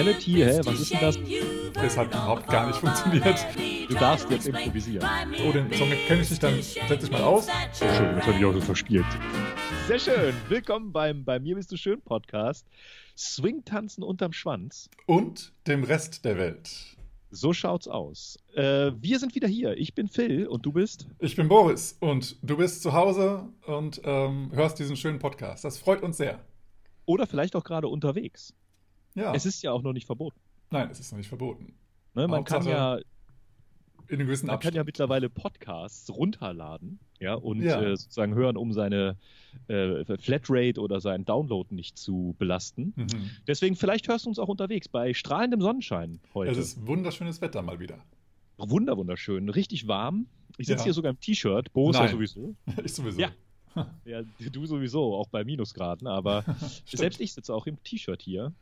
Musicality, hä, was ist denn das? Das hat überhaupt gar nicht funktioniert. Du darfst jetzt improvisieren. Oh, den Song kenne ich nicht, dann setz ich mal aus. Sehr schön, das habe ich auch so verspielt. Sehr schön. Willkommen beim Bei mir bist du schön Podcast. Swing tanzen unterm Schwanz. Und dem Rest der Welt. So schaut's aus. Äh, wir sind wieder hier. Ich bin Phil und du bist? Ich bin Boris und du bist zu Hause und ähm, hörst diesen schönen Podcast. Das freut uns sehr. Oder vielleicht auch gerade unterwegs. Ja. Es ist ja auch noch nicht verboten. Nein, es ist noch nicht verboten. Ne, man kann ja, In einem gewissen man kann ja mittlerweile Podcasts runterladen ja, und Ja. Äh, sozusagen hören, um seine äh, Flatrate oder seinen Download nicht zu belasten. Mhm. Deswegen, vielleicht hörst du uns auch unterwegs bei strahlendem Sonnenschein heute. Es ist wunderschönes Wetter mal wieder. Wunder, wunderschön, richtig warm. Ich sitze Ja. hier sogar im T-Shirt, Nein. sowieso. Ich sowieso. Ja. Ja, du sowieso, auch bei Minusgraden, aber selbst ich sitze auch im T-Shirt hier.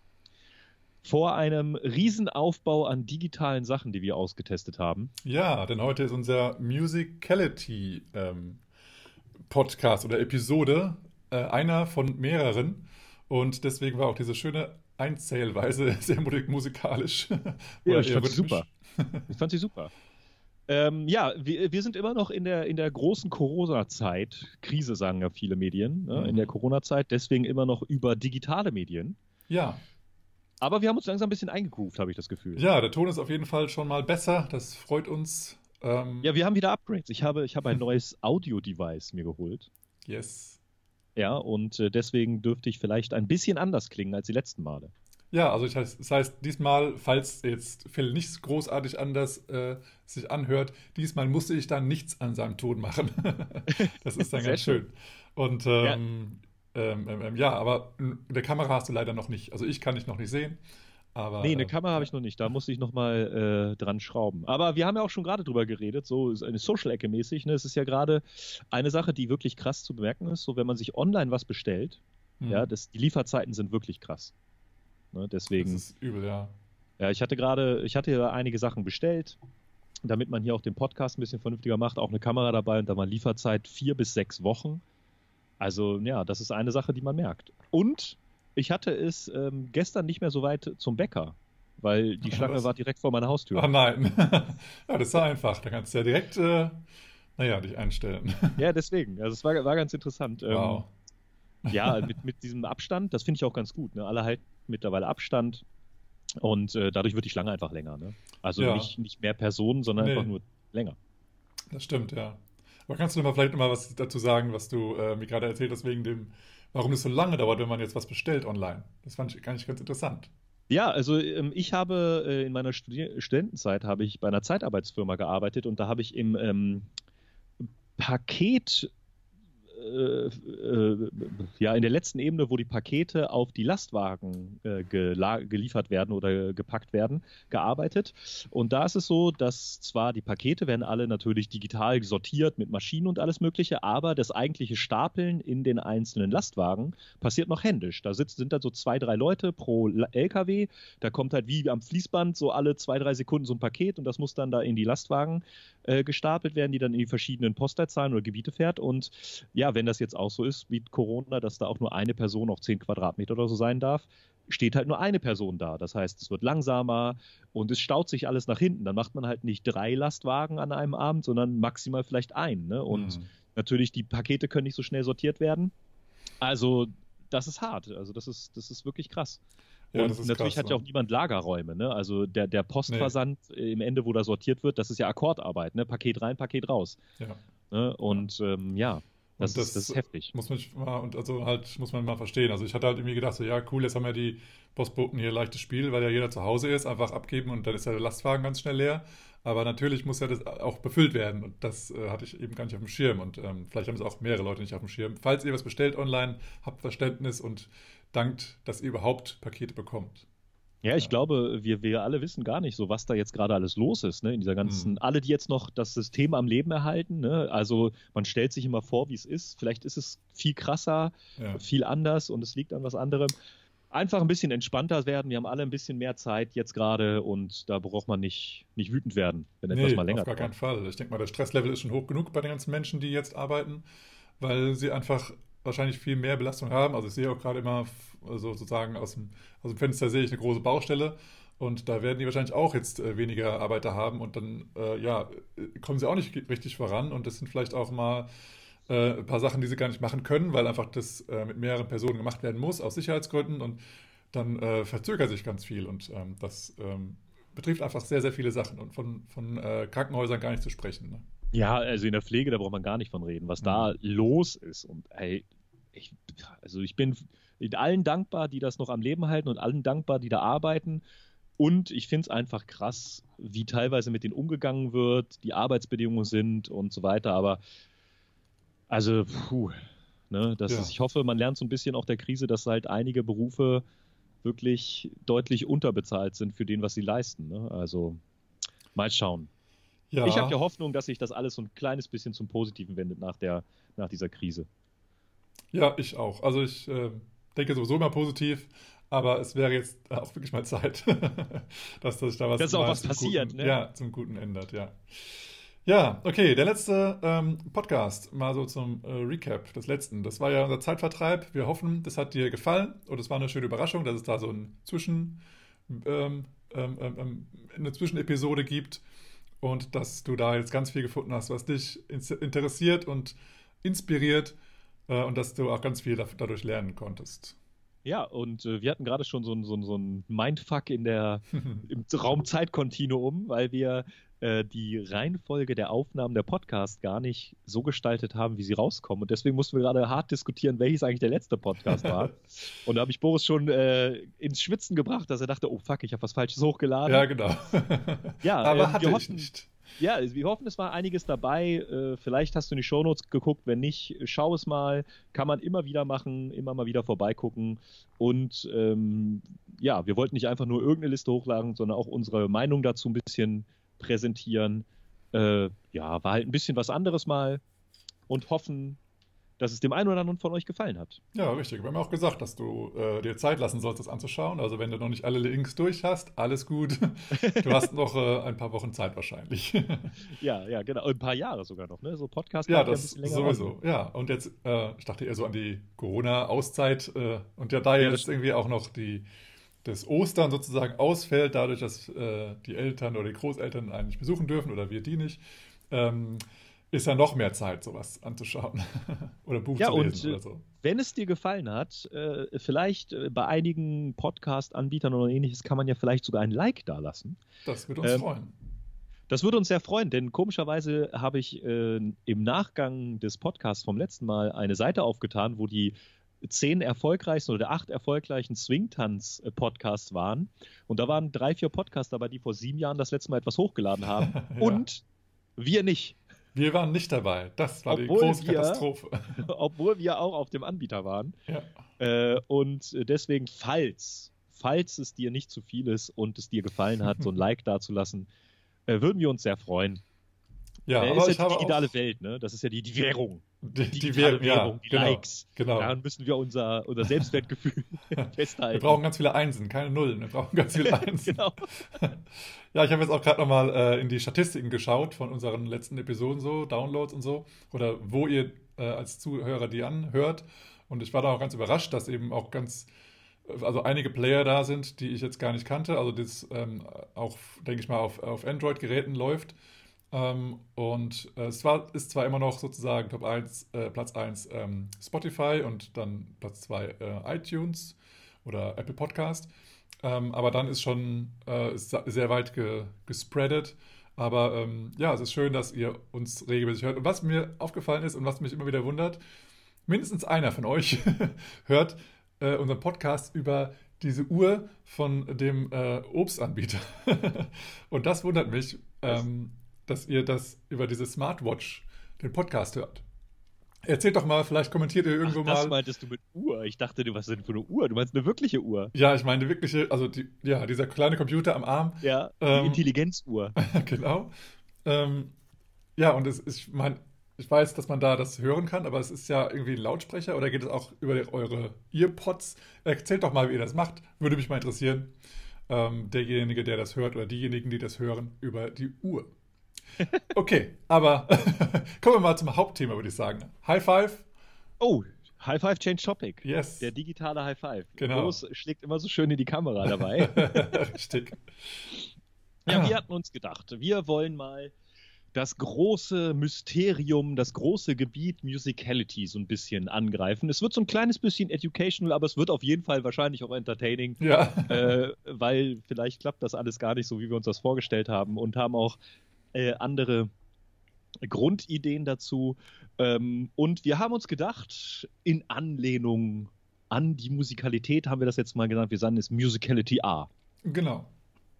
Vor einem Riesenaufbau an digitalen Sachen, die wir ausgetestet haben. Ja, denn heute ist unser Musicality ähm, Podcast oder Episode äh, einer von mehreren. Und deswegen war auch diese schöne Einzählweise sehr mu- musikalisch. Ja, ich fand sie super. Ich fand sie super. Ähm, ja, wir, wir sind immer noch in der, in der großen Corona-Zeit. Krise sagen ja viele Medien, ne, in Mhm. der Corona-Zeit. Deswegen immer noch über digitale Medien. Ja, Aber wir haben uns langsam ein bisschen eingegroovt, habe ich das Gefühl. ja, der Ton ist auf jeden Fall schon mal besser. Das freut uns. Ähm, Ja, wir haben wieder Upgrades. Ich habe, ich habe ein neues Audio-Device mir geholt. yes. Ja, und äh, deswegen dürfte ich vielleicht ein bisschen anders klingen als die letzten Male. Ja, also das heißt, diesmal, falls jetzt Phil nichts großartig anders äh, sich anhört, diesmal musste ich dann nichts an seinem Ton machen. das ist dann ganz schön. Und Ja. ähm, ähm, ähm, ähm, ja, aber eine Kamera hast du leider noch nicht. Also ich kann dich noch nicht sehen. Aber, Nee, eine äh, Kamera habe ich noch nicht. Da muss ich noch mal äh, dran schrauben. Aber wir haben ja auch schon gerade drüber geredet, so ist eine Social-Ecke mäßig. Ne? Es ist ja gerade eine Sache, die wirklich krass zu bemerken ist. So, wenn man sich online was bestellt, hm, ja, das, die Lieferzeiten sind wirklich krass. Ne? das Deswegen, ist übel, ja. ja, ich hatte gerade, ich hatte ja einige Sachen bestellt, damit man hier auch den Podcast ein bisschen vernünftiger macht. Auch eine Kamera dabei und da war Lieferzeit vier bis sechs Wochen. Also, ja, das ist eine Sache, die man merkt. Und ich hatte es ähm, gestern nicht mehr so weit zum Bäcker, weil die Schlange was? war direkt vor meiner Haustür. Ach nein. ja, das ist einfach. Da kannst du ja direkt, äh, naja, dich einstellen. Ja, deswegen. Also es war, war ganz interessant. Wow. Ähm, ja, mit, mit diesem Abstand, das finde ich auch ganz gut. Ne? Alle halten mittlerweile Abstand und äh, dadurch wird die Schlange einfach länger. Ne? Also Ja. nicht, nicht mehr Personen, sondern Nee. einfach nur länger. Das stimmt, ja. Aber kannst du mal vielleicht mal was dazu sagen, was du äh, mir gerade erzählt hast, wegen dem, warum es so lange dauert, wenn man jetzt was bestellt online? Das fand ich nicht ganz interessant. Ja, also ähm, ich habe äh, in meiner Studi Studentenzeit habe ich bei einer Zeitarbeitsfirma gearbeitet und da habe ich im ähm, Paket äh, äh, ja in der letzten Ebene, wo die Pakete auf die Lastwagen äh, geliefert werden oder gepackt werden, gearbeitet. Und da ist es so, dass zwar die Pakete werden alle natürlich digital sortiert mit Maschinen und alles Mögliche, aber das eigentliche Stapeln in den einzelnen Lastwagen passiert noch händisch. Da sitzt, sind dann so zwei, drei Leute pro LKW. Da kommt halt wie am Fließband so alle zwei, drei Sekunden so ein Paket und das muss dann da in die Lastwagen äh, gestapelt werden, die dann in die verschiedenen Postleitzahlen oder Gebiete fährt. Und ja, wenn das jetzt auch so ist wie Corona, dass da auch nur eine Person auf 10 Quadratmeter oder so sein darf, steht halt nur eine Person da. Das heißt, es wird langsamer und es staut sich alles nach hinten. Dann macht man halt nicht drei Lastwagen an einem Abend, sondern maximal vielleicht einen. Ne? Und Hm. natürlich, die Pakete können nicht so schnell sortiert werden. Also, das ist hart. Also, das ist, das ist wirklich krass. Ja, und natürlich krass, hat ja ne? auch niemand Lagerräume. Ne? Also der, der Postversand äh, im Ende, wo da sortiert wird, das ist ja Akkordarbeit. Ne? Paket rein, Paket raus. Ja. Ne? Und ähm, ja, das, Und ist, das ist heftig. Muss man mal, und also halt, muss man mal verstehen. Also ich hatte halt irgendwie gedacht, so, ja, cool, jetzt haben ja die Postboten hier leichtes Spiel, weil ja jeder zu Hause ist, einfach abgeben und dann ist ja der Lastwagen ganz schnell leer. Aber natürlich muss ja das auch befüllt werden und das äh, hatte ich eben gar nicht auf dem Schirm und ähm, vielleicht haben es auch mehrere Leute nicht auf dem Schirm. Falls ihr was bestellt online, habt Verständnis und dankt, dass ihr überhaupt Pakete bekommt. Ja, ich Ja. glaube, wir, wir alle wissen gar nicht so, was da jetzt gerade alles los ist, ne? In dieser ganzen, Mhm. alle, die jetzt noch das System am Leben erhalten, ne? Also man stellt sich immer vor, wie es ist. Vielleicht ist es viel krasser, Ja. viel anders und es liegt an was anderem. Einfach ein bisschen entspannter werden. Wir haben alle ein bisschen mehr Zeit jetzt gerade und da braucht man nicht, nicht wütend werden, wenn etwas Nee, mal länger auf gar keinen dauert. Fall. Ich denke mal, der Stresslevel ist schon hoch genug bei den ganzen Menschen, die jetzt arbeiten, weil sie einfach wahrscheinlich viel mehr Belastung haben. Also ich sehe auch gerade immer, also sozusagen aus dem, aus dem Fenster sehe ich eine große Baustelle. Und da werden die wahrscheinlich auch jetzt äh, weniger Arbeiter haben und dann, äh, ja, kommen sie auch nicht richtig voran. Und das sind vielleicht auch mal äh, ein paar Sachen, die sie gar nicht machen können, weil einfach das äh, mit mehreren Personen gemacht werden muss, aus Sicherheitsgründen. Und dann äh, verzögert sich ganz viel. Und ähm, das ähm, betrifft einfach sehr, sehr viele Sachen und von, von äh, Krankenhäusern gar nicht zu sprechen. Ne? Ja, also in der Pflege, da braucht man gar nicht von reden, was mhm. da los ist. Und ey, ich, also ich bin allen dankbar, die das noch am Leben halten und allen dankbar, die da arbeiten. Und ich finde es einfach krass, wie teilweise mit denen umgegangen wird, die Arbeitsbedingungen sind und so weiter. Aber also, puh, ne, das ja. ist, ich hoffe, man lernt so ein bisschen auch der Krise, dass halt einige Berufe wirklich deutlich unterbezahlt sind für den, was sie leisten. Ne? Also mal schauen. Ja. Ich habe ja Hoffnung, dass sich das alles so ein kleines bisschen zum Positiven wendet nach, der, nach dieser Krise. Ja, ich auch. Also ich äh, denke sowieso immer positiv. Aber es wäre jetzt auch wirklich mal Zeit, dass sich da was, dass auch was passiert, guten, ne? Ja, zum Guten ändert, ja. Ja, okay, der letzte ähm, Podcast, mal so zum äh, Recap des letzten. Das war ja unser Zeitvertreib. Wir hoffen, das hat dir gefallen und es war eine schöne Überraschung, dass es da so ein Zwischen, ähm, ähm, ähm, ähm eine Zwischenepisode gibt und dass du da jetzt ganz viel gefunden hast, was dich interessiert und inspiriert äh, und dass du auch ganz viel dadurch lernen konntest. Ja, und äh, wir hatten gerade schon so ein, so, so ein Mindfuck in der, im Raumzeitkontinuum, weil wir äh, die Reihenfolge der Aufnahmen der Podcast gar nicht so gestaltet haben, wie sie rauskommen. Und deswegen mussten wir gerade hart diskutieren, welches eigentlich der letzte Podcast war. und da habe ich Boris schon äh, ins Schwitzen gebracht, dass er dachte, oh fuck, ich habe was Falsches hochgeladen. Ja, genau. ja, aber ähm, hatte ich nicht. Ja, also wir hoffen, es war einiges dabei. Äh, vielleicht hast du in die Shownotes geguckt. Wenn nicht, schau es mal. Kann man immer wieder machen, immer mal wieder vorbeigucken. Und ähm, ja, wir wollten nicht einfach nur irgendeine Liste hochladen, sondern auch unsere Meinung dazu ein bisschen präsentieren. Äh, ja, war halt ein bisschen was anderes mal und hoffen, dass es dem einen oder anderen von euch gefallen hat. Ja, richtig. Wir haben auch gesagt, dass du äh, dir Zeit lassen sollst, das anzuschauen. Also wenn du noch nicht alle Links durch hast, alles gut. Du hast noch äh, ein paar Wochen Zeit wahrscheinlich. ja, ja, genau. ein paar Jahre sogar noch, ne? So Podcast ja, das ja sowieso. An. Ja, und jetzt, äh, ich dachte eher so an die Corona-Auszeit äh, und ja, da ja, jetzt irgendwie auch noch die das Ostern sozusagen ausfällt, dadurch, dass äh, die Eltern oder die Großeltern einen nicht besuchen dürfen oder wir die nicht, ähm, ist ja noch mehr Zeit, sowas anzuschauen oder Buch ja, zu lesen und, oder so. Wenn es dir gefallen hat, äh, vielleicht äh, bei einigen Podcast-Anbietern oder ähnliches kann man ja vielleicht sogar ein Like dalassen. Das würde uns ähm, freuen. Das würde uns sehr freuen, denn komischerweise habe ich äh, im Nachgang des Podcasts vom letzten Mal eine Seite aufgetan, wo die zehn erfolgreichsten oder acht erfolgreichen Swingtanz-Podcasts waren. Und da waren drei, vier Podcasts dabei, die vor sieben Jahren das letzte Mal etwas hochgeladen haben. ja. Und wir nicht. Wir waren nicht dabei. Das war obwohl die große wir, Katastrophe. obwohl wir auch auf dem Anbieter waren. Ja. Äh, und deswegen, falls, falls es dir nicht zu viel ist und es dir gefallen hat, so ein Like dazulassen, äh, würden wir uns sehr freuen. Ja, äh, aber ist ja die digitale Welt, ne? Das ist ja die, die Währung. Die, die Währung, ja, die genau, Likes. Genau. Daran müssen wir unser, unser Selbstwertgefühl festhalten. Wir brauchen ganz viele Einsen, keine Nullen. Wir brauchen ganz viele Einsen. genau. ja, ich habe jetzt auch gerade nochmal äh, in die Statistiken geschaut von unseren letzten Episoden, so, Downloads und so. Oder wo ihr äh, als Zuhörer die anhört. Und ich war da auch ganz überrascht, dass eben auch ganz, also einige Player da sind, die ich jetzt gar nicht kannte. Also das ähm, auch, denke ich mal, auf, auf Android-Geräten läuft. Ähm, und äh, es war, ist zwar immer noch sozusagen Top 1, äh, Platz 1 ähm, Spotify und dann Platz 2 äh, iTunes oder Apple Podcast, ähm, aber dann ist schon äh, ist sehr weit ge gespreadet. Aber ähm, ja, es ist schön, dass ihr uns regelmäßig hört. Und was mir aufgefallen ist und was mich immer wieder wundert, mindestens einer von euch hört äh, unseren Podcast über diese Uhr von dem äh, Obstanbieter. und das wundert mich. Ähm, dass ihr das über diese Smartwatch, den Podcast hört. Erzählt doch mal, vielleicht kommentiert ihr irgendwo Ach, das mal. Das meintest du mit Uhr. Ich dachte, du was denn für eine Uhr? Du meinst eine wirkliche Uhr? Ja, ich meine eine wirkliche, also die, ja, dieser kleine Computer am Arm. Ja, ähm, Intelligenzuhr. genau. Ähm, ja, und es, ich meine, ich weiß, dass man da das hören kann, aber es ist ja irgendwie ein Lautsprecher oder geht es auch über eure Earpods? Erzählt doch mal, wie ihr das macht. Würde mich mal interessieren. Ähm, derjenige, der das hört oder diejenigen, die das hören, über die Uhr. Okay, aber kommen wir mal zum Hauptthema, würde ich sagen. High Five. Oh, High Five Change Topic. Yes. Der digitale High Five. Genau. Boris schlägt immer so schön in die Kamera dabei. Richtig. ja, Ah. wir hatten uns gedacht, wir wollen mal das große Mysterium, das große Gebiet Musicality so ein bisschen angreifen. Es wird so ein kleines bisschen educational, aber es wird auf jeden Fall wahrscheinlich auch entertaining. Ja. äh, weil vielleicht klappt das alles gar nicht so, wie wir uns das vorgestellt haben und haben auch äh, andere Grundideen dazu. Ähm, und wir haben uns gedacht, in Anlehnung an die Musikalität haben wir das jetzt mal genannt, wir sagen es Musicality A. Genau.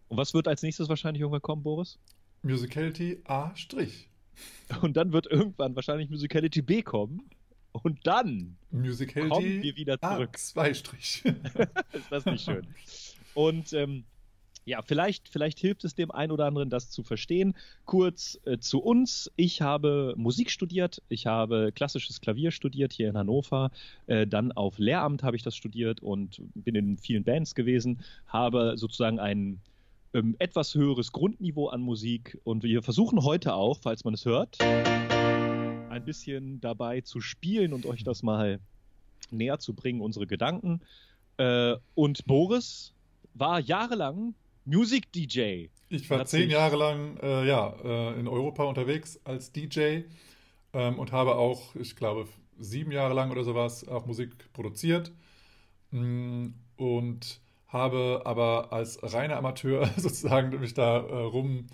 Und was wird als nächstes wahrscheinlich irgendwann kommen, Boris? Musicality A'. Strich. Und dann wird irgendwann wahrscheinlich Musicality B kommen. Und dann Musicality kommen wir wieder zurück. A'. Strich. ist das nicht schön? Und ähm, ja, vielleicht, vielleicht hilft es dem einen oder anderen, das zu verstehen. Kurz äh, zu uns. Ich habe Musik studiert. Ich habe klassisches Klavier studiert hier in Hannover. Äh, dann auf Lehramt habe ich das studiert und bin in vielen Bands gewesen. Habe sozusagen ein ähm, etwas höheres Grundniveau an Musik. Und wir versuchen heute auch, falls man es hört, ein bisschen dabei zu spielen und euch das mal näher zu bringen, unsere Gedanken. Äh, und Boris war jahrelang Musik-DJ. Ich war zehn Jahre lang äh, ja, äh, in Europa unterwegs als DJ ähm, und habe auch, ich glaube, sieben Jahre lang oder sowas auch Musik produziert Mm, und habe aber als reiner Amateur sozusagen mich da äh, rum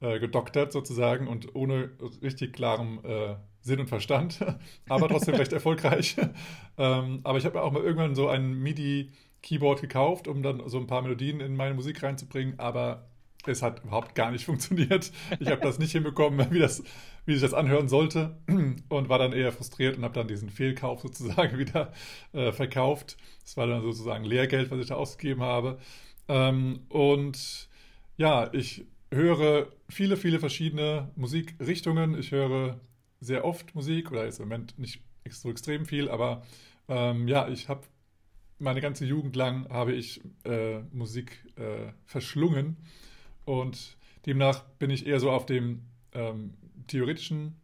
äh, gedoktert sozusagen und ohne richtig klarem äh, Sinn und Verstand, aber trotzdem recht erfolgreich. ähm, aber ich habe mir auch mal irgendwann so ein MIDI-Keyboard gekauft, um dann so ein paar Melodien in meine Musik reinzubringen, aber es hat überhaupt gar nicht funktioniert. Ich habe das nicht hinbekommen, wie, das, wie sich das anhören sollte und war dann eher frustriert und habe dann diesen Fehlkauf sozusagen wieder äh, verkauft. Das war dann sozusagen Lehrgeld, was ich da ausgegeben habe. Ähm, und ja, ich höre viele, viele verschiedene Musikrichtungen. Ich höre sehr oft Musik oder jetzt im Moment nicht so extrem viel, aber ähm, ja, ich habe meine ganze Jugend lang habe ich äh, Musik äh, verschlungen und demnach bin ich eher so auf dem ähm, theoretischen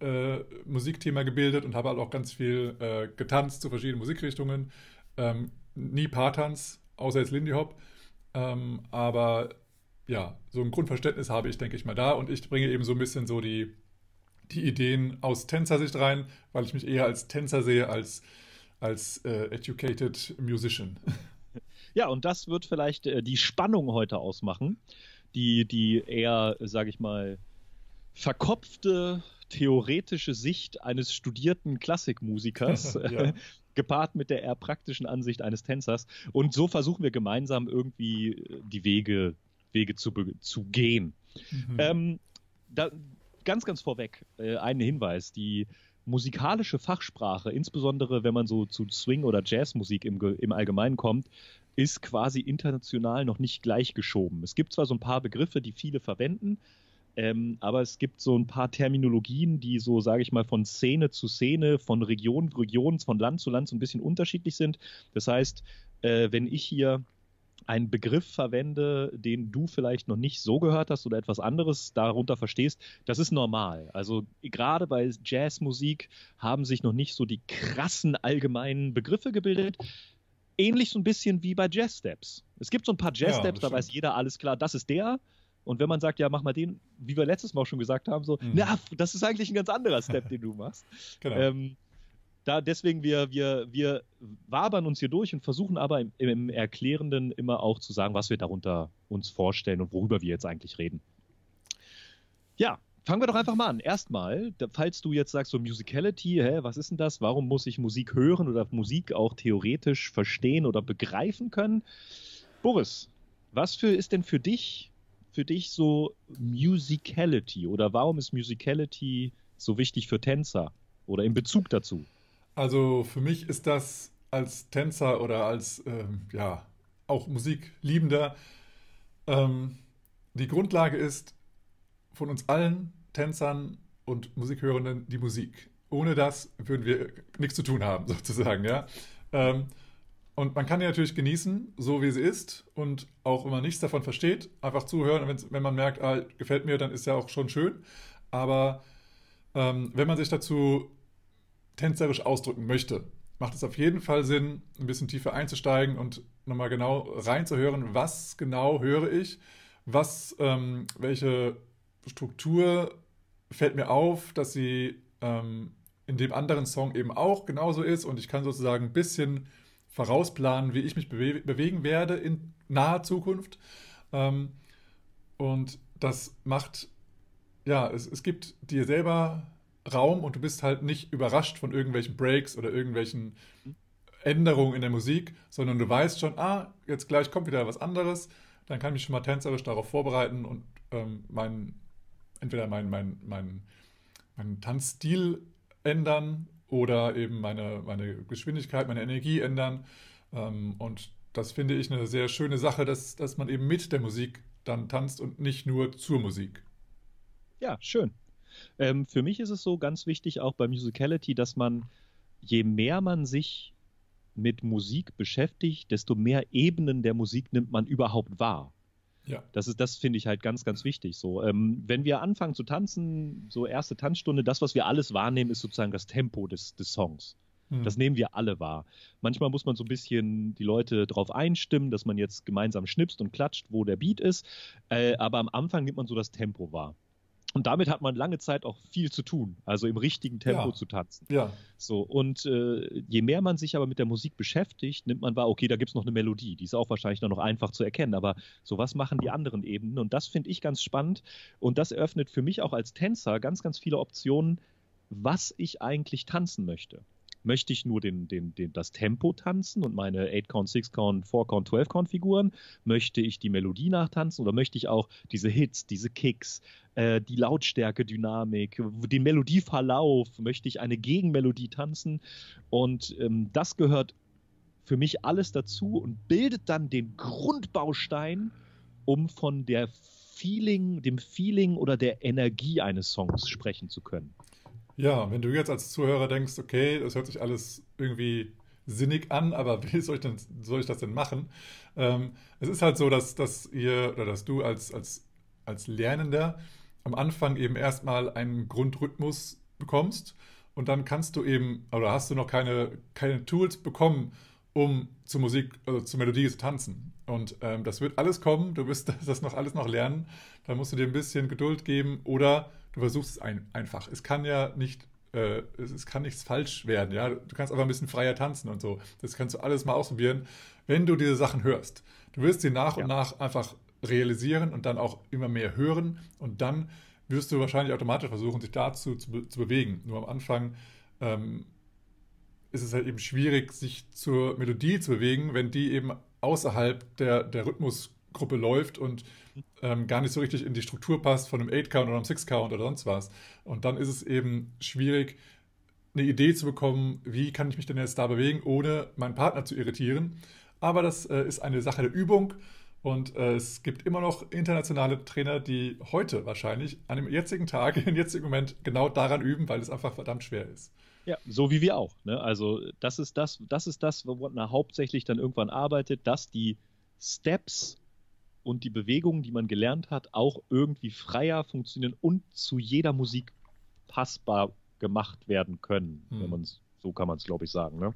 äh, Musikthema gebildet und habe halt auch ganz viel äh, getanzt zu verschiedenen Musikrichtungen. Ähm, nie Paartanz, außer jetzt Lindy Hop. Ähm, aber ja, so ein Grundverständnis habe ich, denke ich mal, da. Und ich bringe eben so ein bisschen so die, die Ideen aus Tänzersicht rein, weil ich mich eher als Tänzer sehe als, als äh, educated musician. Ja, und das wird vielleicht äh, die Spannung heute ausmachen, die, die eher, sage ich mal, verkopfte theoretische Sicht eines studierten Klassikmusikers, Ja. gepaart mit der eher praktischen Ansicht eines Tänzers. Und so versuchen wir gemeinsam irgendwie äh, die Wege, Wege zu, zu gehen. Mhm. Ähm, da, ganz, ganz vorweg, äh, ein Hinweis. Die musikalische Fachsprache, insbesondere wenn man so zu Swing- oder Jazzmusik im, im Allgemeinen kommt, ist quasi international noch nicht gleichgeschoben. Es gibt zwar so ein paar Begriffe, die viele verwenden, ähm, aber es gibt so ein paar Terminologien, die so, sage ich mal, von Szene zu Szene, von Region zu Region, von Land zu Land so ein bisschen unterschiedlich sind. Das heißt, äh, wenn ich hier einen Begriff verwende, den du vielleicht noch nicht so gehört hast oder etwas anderes darunter verstehst, das ist normal. Also gerade bei Jazzmusik haben sich noch nicht so die krassen allgemeinen Begriffe gebildet. Ähnlich so ein bisschen wie bei Jazzsteps. Es gibt so ein paar Ja, Jazzsteps, das da weiß jeder alles klar, das ist der. Und wenn man sagt, ja, mach mal den, wie wir letztes Mal auch schon gesagt haben, so, Mhm. na, das ist eigentlich ein ganz anderer Step, den du machst. genau. Ähm, da deswegen wir, wir, wir wabern uns hier durch und versuchen aber im, im Erklärenden immer auch zu sagen, was wir darunter uns vorstellen und worüber wir jetzt eigentlich reden. Ja, fangen wir doch einfach mal an. Erstmal, falls du jetzt sagst, so Musicality, hä, was ist denn das? Warum muss ich Musik hören oder Musik auch theoretisch verstehen oder begreifen können? Boris, was für ist denn für dich, für dich so Musicality oder warum ist Musicality so wichtig für Tänzer oder in Bezug dazu? Also für mich ist das als Tänzer oder als ähm, ja auch Musikliebender ähm, die Grundlage ist von uns allen Tänzern und Musikhörenden die Musik. Ohne das würden wir nichts zu tun haben, sozusagen, ja. Ähm, und man kann die natürlich genießen, so wie sie ist. Und auch wenn man nichts davon versteht, einfach zuhören. Und wenn man merkt, ah, gefällt mir, dann ist ja auch schon schön. Aber ähm, wenn man sich dazu tänzerisch ausdrücken möchte, macht es auf jeden Fall Sinn, ein bisschen tiefer einzusteigen und nochmal genau reinzuhören, was genau höre ich, was, ähm, welche Struktur fällt mir auf, dass sie ähm, in dem anderen Song eben auch genauso ist und ich kann sozusagen ein bisschen vorausplanen, wie ich mich bewe bewegen werde in naher Zukunft. Ähm, und das macht, ja, es, es gibt dir selber Raum und du bist halt nicht überrascht von irgendwelchen Breaks oder irgendwelchen Änderungen in der Musik, sondern du weißt schon, ah, jetzt gleich kommt wieder was anderes, dann kann ich mich schon mal tänzerisch darauf vorbereiten und ähm, mein, entweder meinen mein, mein, mein Tanzstil ändern oder eben meine, meine Geschwindigkeit, meine Energie ändern. Ähm, und das finde ich eine sehr schöne Sache, dass, dass man eben mit der Musik dann tanzt und nicht nur zur Musik. Ja, schön. Ähm, für mich ist es so ganz wichtig, auch bei Musicality, dass man, je mehr man sich mit Musik beschäftigt, desto mehr Ebenen der Musik nimmt man überhaupt wahr. Ja. Das ist, das finde ich halt ganz, ganz wichtig. So, ähm, wenn wir anfangen zu tanzen, so erste Tanzstunde, das, was wir alles wahrnehmen, ist sozusagen das Tempo des, des Songs. Hm. Das nehmen wir alle wahr. Manchmal muss man so ein bisschen die Leute darauf einstimmen, dass man jetzt gemeinsam schnipst und klatscht, wo der Beat ist. Äh, aber am Anfang nimmt man so das Tempo wahr. Und damit hat man lange Zeit auch viel zu tun, also im richtigen Tempo ja. zu tanzen. Ja. So, und äh, je mehr man sich aber mit der Musik beschäftigt, nimmt man wahr, okay, da gibt es noch eine Melodie, die ist auch wahrscheinlich noch einfach zu erkennen, aber so was machen die anderen Ebenen und das finde ich ganz spannend und das eröffnet für mich auch als Tänzer ganz, ganz viele Optionen, was ich eigentlich tanzen möchte. Möchte ich nur den, den, den, das Tempo tanzen und meine 8-Count, 6-Count, 4-Count, 12-Count Figuren? Möchte ich die Melodie nachtanzen oder möchte ich auch diese Hits, diese Kicks, äh, die Lautstärke, Dynamik, den Melodieverlauf? Möchte ich eine Gegenmelodie tanzen? Und ähm, das gehört für mich alles dazu und bildet dann den Grundbaustein, um von der Feeling, dem Feeling oder der Energie eines Songs sprechen zu können. Ja, wenn du jetzt als Zuhörer denkst, okay, das hört sich alles irgendwie sinnig an, aber wie soll ich, denn, soll ich das denn machen? Ähm, es ist halt so, dass, dass ihr oder dass du als, als, als Lernender am Anfang eben erstmal einen Grundrhythmus bekommst und dann kannst du eben, oder hast du noch keine, keine Tools bekommen, um zur Musik, also zur Melodie zu tanzen. Und ähm, das wird alles kommen, du wirst das noch alles noch lernen. Da musst du dir ein bisschen Geduld geben oder du versuchst es ein, einfach. Es kann ja nicht, äh, es, es, kann nichts falsch werden, ja. Du kannst einfach ein bisschen freier tanzen und so. Das kannst du alles mal ausprobieren, wenn du diese Sachen hörst. Du wirst sie nach ja. und nach einfach realisieren und dann auch immer mehr hören und dann wirst du wahrscheinlich automatisch versuchen, sich dazu zu, zu bewegen. Nur am Anfang ähm, ist es halt eben schwierig, sich zur Melodie zu bewegen, wenn die eben außerhalb der, der Rhythmusgruppe läuft und ähm, gar nicht so richtig in die Struktur passt von einem 8-Count oder einem 6-Count oder sonst was. Und dann ist es eben schwierig, eine Idee zu bekommen, wie kann ich mich denn jetzt da bewegen, ohne meinen Partner zu irritieren. Aber das äh, ist eine Sache der Übung und äh, es gibt immer noch internationale Trainer, die heute wahrscheinlich an dem jetzigen Tag, im jetzigen Moment genau daran üben, weil es einfach verdammt schwer ist. Ja, so wie wir auch. Ne? Also das ist das, das ist das, wo man hauptsächlich dann irgendwann arbeitet, dass die Steps und die Bewegungen, die man gelernt hat, auch irgendwie freier funktionieren und zu jeder Musik passbar gemacht werden können. Hm. Wenn man's, so kann man es, glaube ich, sagen. Ne?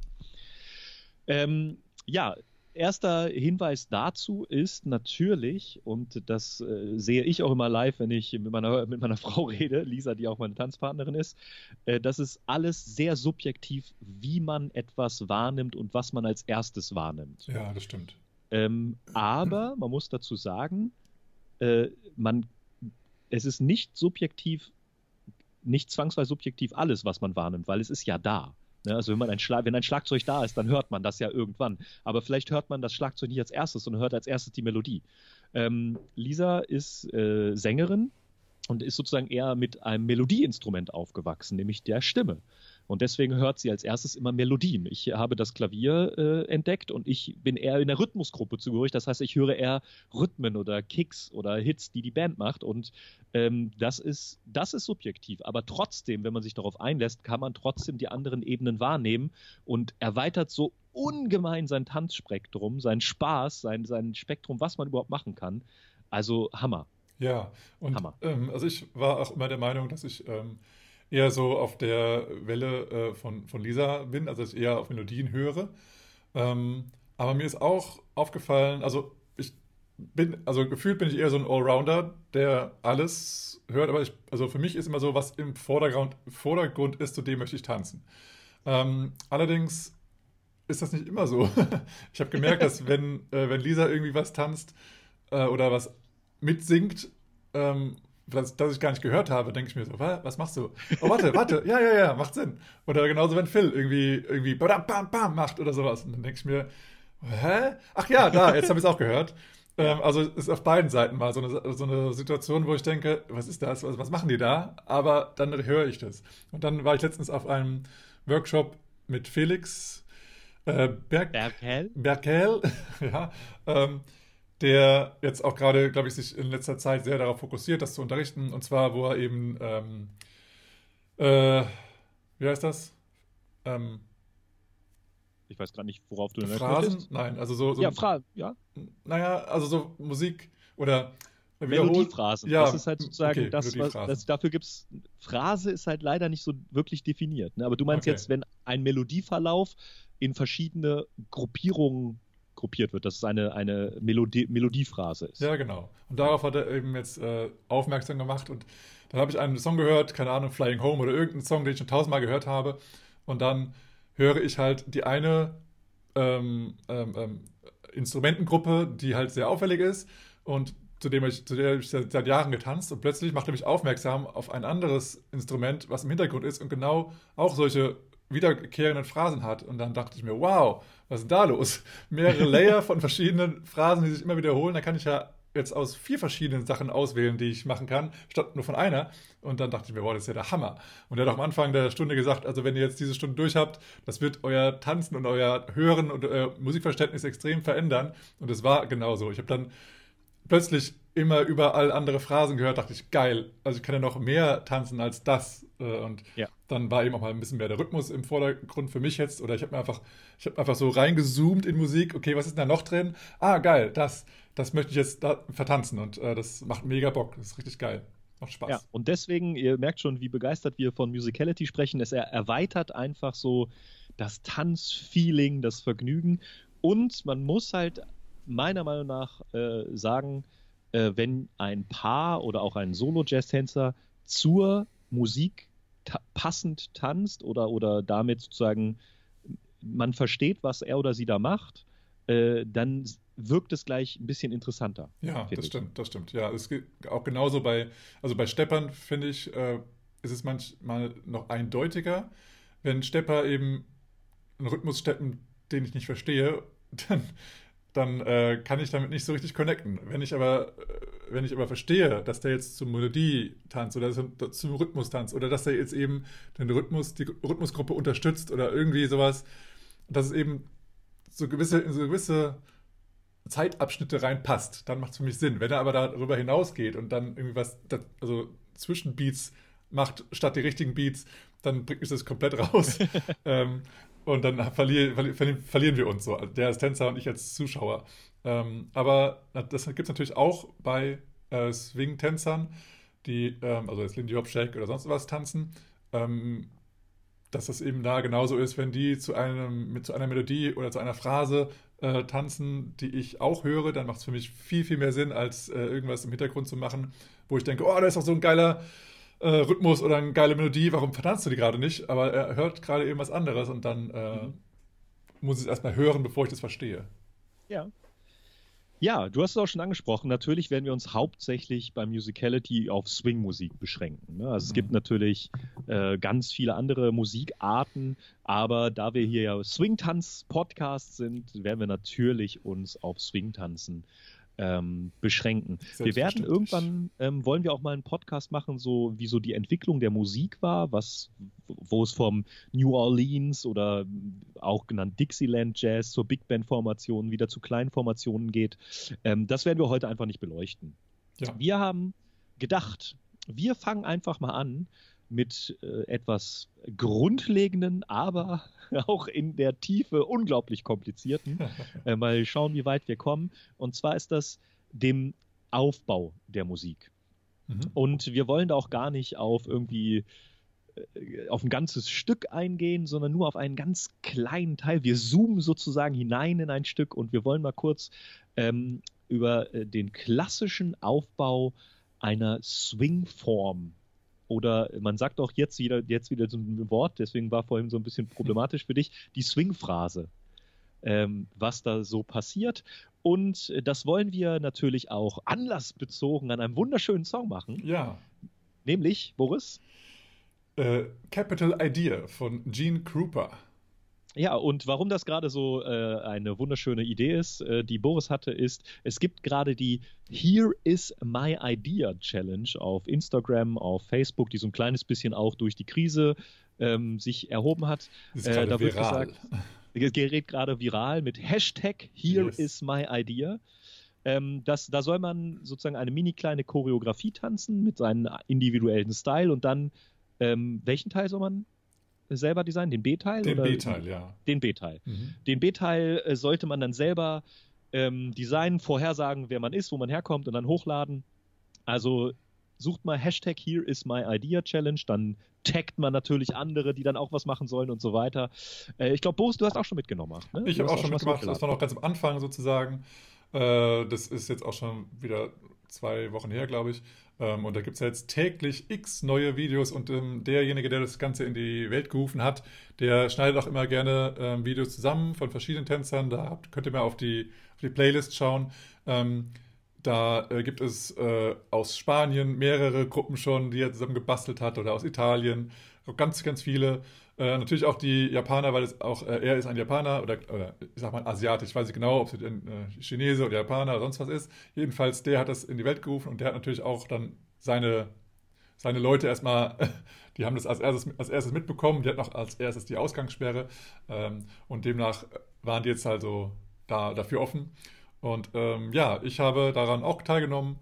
Ähm, ja, erster Hinweis dazu ist natürlich, und das äh, sehe ich auch immer live, wenn ich mit meiner, mit meiner Frau rede, Lisa, die auch meine Tanzpartnerin ist, äh, das ist alles sehr subjektiv, wie man etwas wahrnimmt und was man als erstes wahrnimmt. Ja, das stimmt. Ähm, aber man muss dazu sagen, äh, man, es ist nicht subjektiv, nicht zwangsweise subjektiv alles, was man wahrnimmt, weil es ist ja da. Ne? Also wenn, man ein wenn ein Schlagzeug da ist, dann hört man das ja irgendwann. Aber vielleicht hört man das Schlagzeug nicht als erstes, sondern hört als erstes die Melodie. Ähm, Lisa ist äh, Sängerin und ist sozusagen eher mit einem Melodieinstrument aufgewachsen, nämlich der Stimme. Und deswegen hört sie als erstes immer Melodien. Ich habe das Klavier äh, entdeckt und ich bin eher in der Rhythmusgruppe zugehörig. Das heißt, ich höre eher Rhythmen oder Kicks oder Hits, die die Band macht. Und ähm, das, ist, das ist subjektiv. Aber trotzdem, wenn man sich darauf einlässt, kann man trotzdem die anderen Ebenen wahrnehmen und erweitert so ungemein sein Tanzspektrum, sein Spaß, sein, sein Spektrum, was man überhaupt machen kann. Also Hammer. Ja, und ähm, also ich war auch immer der Meinung, dass ich ähm, eher so auf der Welle äh, von, von Lisa bin, also dass ich eher auf Melodien höre. Ähm, aber mir ist auch aufgefallen, also ich bin, also gefühlt bin ich eher so ein Allrounder, der alles hört, aber ich, also für mich ist immer so, was im Vordergrund, Vordergrund ist, zu dem möchte ich tanzen. Ähm, allerdings ist das nicht immer so. ich habe gemerkt, dass wenn, äh, wenn Lisa irgendwie was tanzt äh, oder was mitsingt, ähm, das, das ich gar nicht gehört habe, denke ich mir so, was machst du? Oh, warte, warte, ja, ja, ja, macht Sinn. Oder genauso, wenn Phil irgendwie, irgendwie bam, bam, bam macht oder sowas. Und dann denke ich mir, hä? Ach ja, da, jetzt habe ich es auch gehört. Ähm, also es ist auf beiden Seiten mal so eine, so eine Situation, wo ich denke, was ist das? Was, was machen die da? Aber dann höre ich das. Und dann war ich letztens auf einem Workshop mit Felix äh, Berg Berkel. Berkel, ja, ähm, der jetzt auch gerade, glaube ich, sich in letzter Zeit sehr darauf fokussiert, das zu unterrichten. Und zwar, wo er eben, ähm, äh, wie heißt das? Ähm, ich weiß gerade nicht, worauf du Phrasen? Möchtest. Nein, also so, so ja, Phrasen, ja. Naja, also so Musik oder Melodiephrasen. Ja, das ist halt sozusagen okay, das, was das, dafür gibt es. Phrase ist halt leider nicht so wirklich definiert. Ne? Aber du meinst okay. jetzt, wenn ein Melodieverlauf in verschiedene Gruppierungen gruppiert wird, dass es eine, eine Melodie, Melodiephrase ist. Ja, genau. Und darauf hat er eben jetzt äh, aufmerksam gemacht und dann habe ich einen Song gehört, keine Ahnung, Flying Home oder irgendeinen Song, den ich schon tausendmal gehört habe und dann höre ich halt die eine ähm, ähm, ähm, Instrumentengruppe, die halt sehr auffällig ist und zu, dem ich, zu der ich seit Jahren getanzt und plötzlich macht er mich aufmerksam auf ein anderes Instrument, was im Hintergrund ist und genau auch solche wiederkehrenden Phrasen hat. Und dann dachte ich mir, wow, was ist denn da los? Mehrere Layer von verschiedenen Phrasen, die sich immer wiederholen. Da kann ich ja jetzt aus vier verschiedenen Sachen auswählen, die ich machen kann, statt nur von einer. Und dann dachte ich mir, wow, das ist ja der Hammer. Und er hat auch am Anfang der Stunde gesagt, also wenn ihr jetzt diese Stunde durch habt, das wird euer Tanzen und euer Hören und euer Musikverständnis extrem verändern. Und es war genauso. Ich habe dann plötzlich immer überall andere Phrasen gehört, dachte ich, geil. Also ich kann ja noch mehr tanzen als das. Äh, und ja. Dann war eben auch mal ein bisschen mehr der Rhythmus im Vordergrund für mich jetzt. Oder ich habe mir einfach, ich habe einfach so reingezoomt in Musik. Okay, was ist denn da noch drin? Ah, geil, das, das möchte ich jetzt vertanzen. Und äh, das macht mega Bock. Das ist richtig geil. Macht Spaß. Ja, und deswegen, ihr merkt schon, wie begeistert wir von Musicality sprechen. Es erweitert einfach so das Tanzfeeling, das Vergnügen. Und man muss halt meiner Meinung nach äh, sagen, äh, wenn ein Paar oder auch ein Solo-Jazz-Tänzer zur Musik ta passend tanzt oder, oder damit sozusagen man versteht, was er oder sie da macht, äh, dann wirkt es gleich ein bisschen interessanter. Ja, das ich. stimmt, das stimmt. Ja, es geht auch genauso bei, also bei Steppern finde ich, äh, ist es manchmal noch eindeutiger, wenn Stepper eben einen Rhythmus steppen, den ich nicht verstehe, dann dann äh, kann ich damit nicht so richtig connecten. Wenn ich aber, äh, wenn ich aber verstehe, dass der jetzt zur Melodie tanzt oder zum Rhythmus tanzt oder dass der jetzt eben den Rhythmus, die Rhythmusgruppe unterstützt oder irgendwie sowas, dass es eben so gewisse, in so gewisse Zeitabschnitte reinpasst, dann macht es für mich Sinn. Wenn er aber darüber hinausgeht und dann irgendwie was, also Zwischenbeats macht statt die richtigen Beats, dann bringt mich das komplett raus. ähm, und dann verlier, verli verlieren wir uns so. Der als Tänzer und ich als Zuschauer. Ähm, aber das gibt es natürlich auch bei äh, Swing-Tänzern, die, ähm, also jetzt Lindy Hop Shake oder sonst was tanzen, ähm, dass das eben da genauso ist, wenn die zu, einem, mit, zu einer Melodie oder zu einer Phrase äh, tanzen, die ich auch höre, dann macht es für mich viel, viel mehr Sinn, als äh, irgendwas im Hintergrund zu machen, wo ich denke, oh, da ist doch so ein geiler äh, Rhythmus oder eine geile Melodie, warum vertanzt du die gerade nicht? Aber er hört gerade eben was anderes und dann äh, mhm. muss ich es erstmal hören, bevor ich das verstehe. Ja. Ja, du hast es auch schon angesprochen. Natürlich werden wir uns hauptsächlich bei Musicality auf Swing-Musik beschränken. Ne? Also mhm. es gibt natürlich äh, ganz viele andere Musikarten, aber da wir hier ja Swing-Tanz-Podcast sind, werden wir natürlich uns auf Swing-Tanzen ähm, beschränken. Wir werden irgendwann, ähm, wollen wir auch mal einen Podcast machen, so wie so die Entwicklung der Musik war, was, wo es vom New Orleans oder auch genannt Dixieland Jazz zur Big Band Formation wieder zu kleinen Formationen geht. Ähm, das werden wir heute einfach nicht beleuchten. Ja. Wir haben gedacht, wir fangen einfach mal an mit äh, etwas grundlegenden, aber auch in der Tiefe unglaublich komplizierten. äh, mal schauen, wie weit wir kommen. Und zwar ist das dem Aufbau der Musik. Mhm. Und wir wollen da auch gar nicht auf irgendwie äh, auf ein ganzes Stück eingehen, sondern nur auf einen ganz kleinen Teil. Wir zoomen sozusagen hinein in ein Stück und wir wollen mal kurz ähm, über äh, den klassischen Aufbau einer Swingform oder man sagt auch jetzt wieder, jetzt wieder so ein Wort, deswegen war vorhin so ein bisschen problematisch für dich, die Swing-Phrase, ähm, was da so passiert. Und das wollen wir natürlich auch anlassbezogen an einem wunderschönen Song machen. Ja. Nämlich, Boris? Äh, Capital Idea von Gene Krupa. Ja, und warum das gerade so äh, eine wunderschöne Idee ist, äh, die Boris hatte, ist, es gibt gerade die Here is my idea Challenge auf Instagram, auf Facebook, die so ein kleines bisschen auch durch die Krise ähm, sich erhoben hat. Das ist äh, da wird viral. gesagt, gerät gerade viral mit Hashtag Here yes. is my idea. Ähm, das, da soll man sozusagen eine mini kleine Choreografie tanzen mit seinem individuellen Style und dann ähm, welchen Teil soll man selber designen? Den B-Teil? Den B-Teil, ja. Den B-Teil. Mhm. Den B-Teil äh, sollte man dann selber ähm, designen, vorhersagen, wer man ist, wo man herkommt und dann hochladen. Also sucht mal Hashtag Here is my idea Challenge, dann taggt man natürlich andere, die dann auch was machen sollen und so weiter. Äh, ich glaube, Boris, du hast auch schon mitgenommen. Ne? Ich habe auch schon mitgemacht, das war noch ganz am Anfang sozusagen. Äh, das ist jetzt auch schon wieder zwei Wochen her, glaube ich. Ähm, und da gibt es jetzt täglich x neue Videos und ähm, derjenige, der das Ganze in die Welt gerufen hat, der schneidet auch immer gerne ähm, Videos zusammen von verschiedenen Tänzern. Da könnt ihr mal auf die, auf die Playlist schauen. Ähm, da äh, gibt es äh, aus Spanien mehrere Gruppen schon, die er zusammen gebastelt hat, oder aus Italien, ganz, ganz viele. Äh, natürlich auch die Japaner, weil es auch, äh, er ist ein Japaner oder, oder ich sag mal asiatisch, ich weiß nicht genau, ob es ein äh, Chinese oder Japaner oder sonst was ist. Jedenfalls, der hat das in die Welt gerufen und der hat natürlich auch dann seine, seine Leute erstmal, die haben das als erstes, als erstes mitbekommen, die hatten auch als erstes die Ausgangssperre ähm, und demnach waren die jetzt also da, dafür offen. Und ähm, ja, ich habe daran auch teilgenommen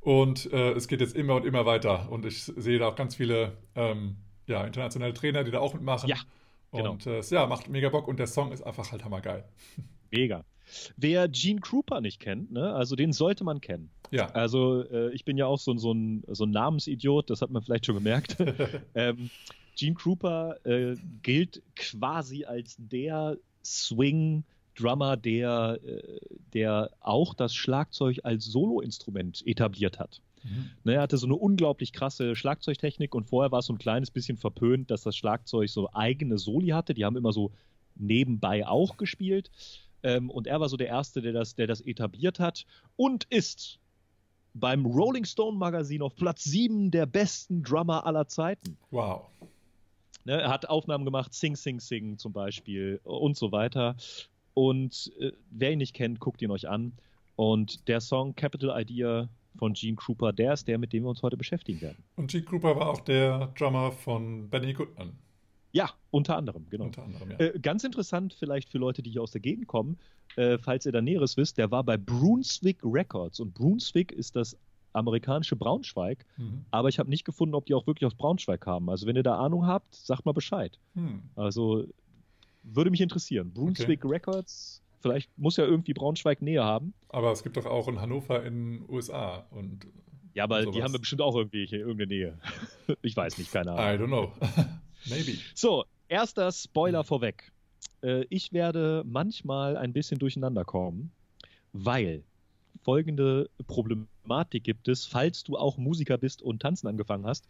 und äh, es geht jetzt immer und immer weiter und ich sehe da auch ganz viele ähm, ja, internationale Trainer, die da auch mitmachen. Ja, genau. Und äh, ja, macht mega Bock und der Song ist einfach halt hammergeil. Mega. Wer Gene Krupa nicht kennt, ne, also den sollte man kennen. Ja. Also äh, ich bin ja auch so, so, ein, so ein Namensidiot, das hat man vielleicht schon gemerkt. ähm, Gene Krupa äh, gilt quasi als der Swing- Drummer, der, äh, der auch das Schlagzeug als Soloinstrument etabliert hat. Mhm. Ne, er hatte so eine unglaublich krasse Schlagzeugtechnik und vorher war es so ein kleines bisschen verpönt, dass das Schlagzeug so eigene Soli hatte. Die haben immer so nebenbei auch gespielt. Ähm, und er war so der Erste, der das, der das etabliert hat und ist beim Rolling Stone Magazin auf Platz 7 der besten Drummer aller Zeiten. Wow. Ne, er hat Aufnahmen gemacht, Sing Sing Sing zum Beispiel und so weiter. Und äh, wer ihn nicht kennt, guckt ihn euch an. Und der Song Capital Idea von Gene Krupa, der ist der, mit dem wir uns heute beschäftigen werden. Und Gene Krupa war auch der Drummer von Benny Goodman. Ja, unter anderem, genau. Unter anderem, ja. Äh, ganz interessant vielleicht für Leute, die hier aus der Gegend kommen, äh, falls ihr da Näheres wisst, der war bei Brunswick Records und Brunswick ist das amerikanische Braunschweig, mhm. aber ich habe nicht gefunden, ob die auch wirklich aus Braunschweig haben. Also wenn ihr da Ahnung habt, sagt mal Bescheid. Mhm. Also würde mich interessieren. Brunswick okay. Records, vielleicht muss ja irgendwie Braunschweig näher haben. Aber es gibt doch auch in Hannover in den USA und. Ja, aber sowas. die haben wir bestimmt auch irgendwie hier irgendeine Nähe. ich weiß nicht, keine Ahnung. I don't know. Maybe. So, erster Spoiler vorweg. Äh, ich werde manchmal ein bisschen durcheinander kommen, weil folgende Problematik gibt es, falls du auch Musiker bist und tanzen angefangen hast.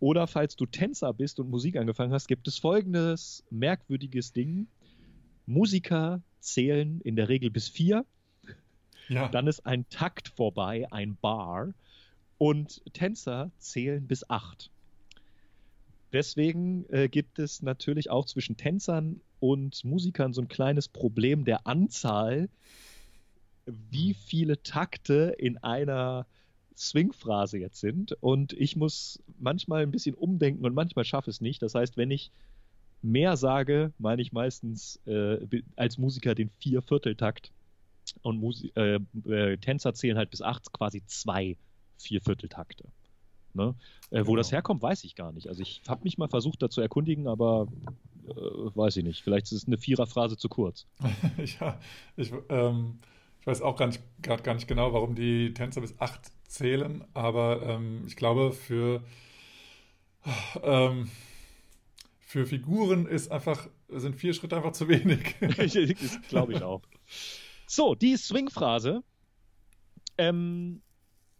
Oder falls du Tänzer bist und Musik angefangen hast, gibt es folgendes merkwürdiges Ding. Musiker zählen in der Regel bis vier. Ja. Dann ist ein Takt vorbei, ein Bar. Und Tänzer zählen bis acht. Deswegen äh, gibt es natürlich auch zwischen Tänzern und Musikern so ein kleines Problem der Anzahl, wie viele Takte in einer Swing-Phrase jetzt sind. Und ich muss manchmal ein bisschen umdenken und manchmal schaffe es nicht. Das heißt, wenn ich mehr sage, meine ich meistens äh, als Musiker den Viervierteltakt. Und Musi äh, äh, Tänzer zählen halt bis acht, quasi zwei Viervierteltakte. Ne? Äh, wo genau. das herkommt, weiß ich gar nicht. Also ich habe mich mal versucht, da zu erkundigen, aber äh, weiß ich nicht. Vielleicht ist es eine Viererphrase zu kurz. ja, ich, ähm, ich weiß auch gar nicht, gerade gar nicht genau, warum die Tänzer bis acht zählen, aber ähm, ich glaube, für Ähm, für Figuren ist einfach, sind vier Schritte einfach zu wenig. das glaube ich auch. So, die Swing-Phrase. Ähm,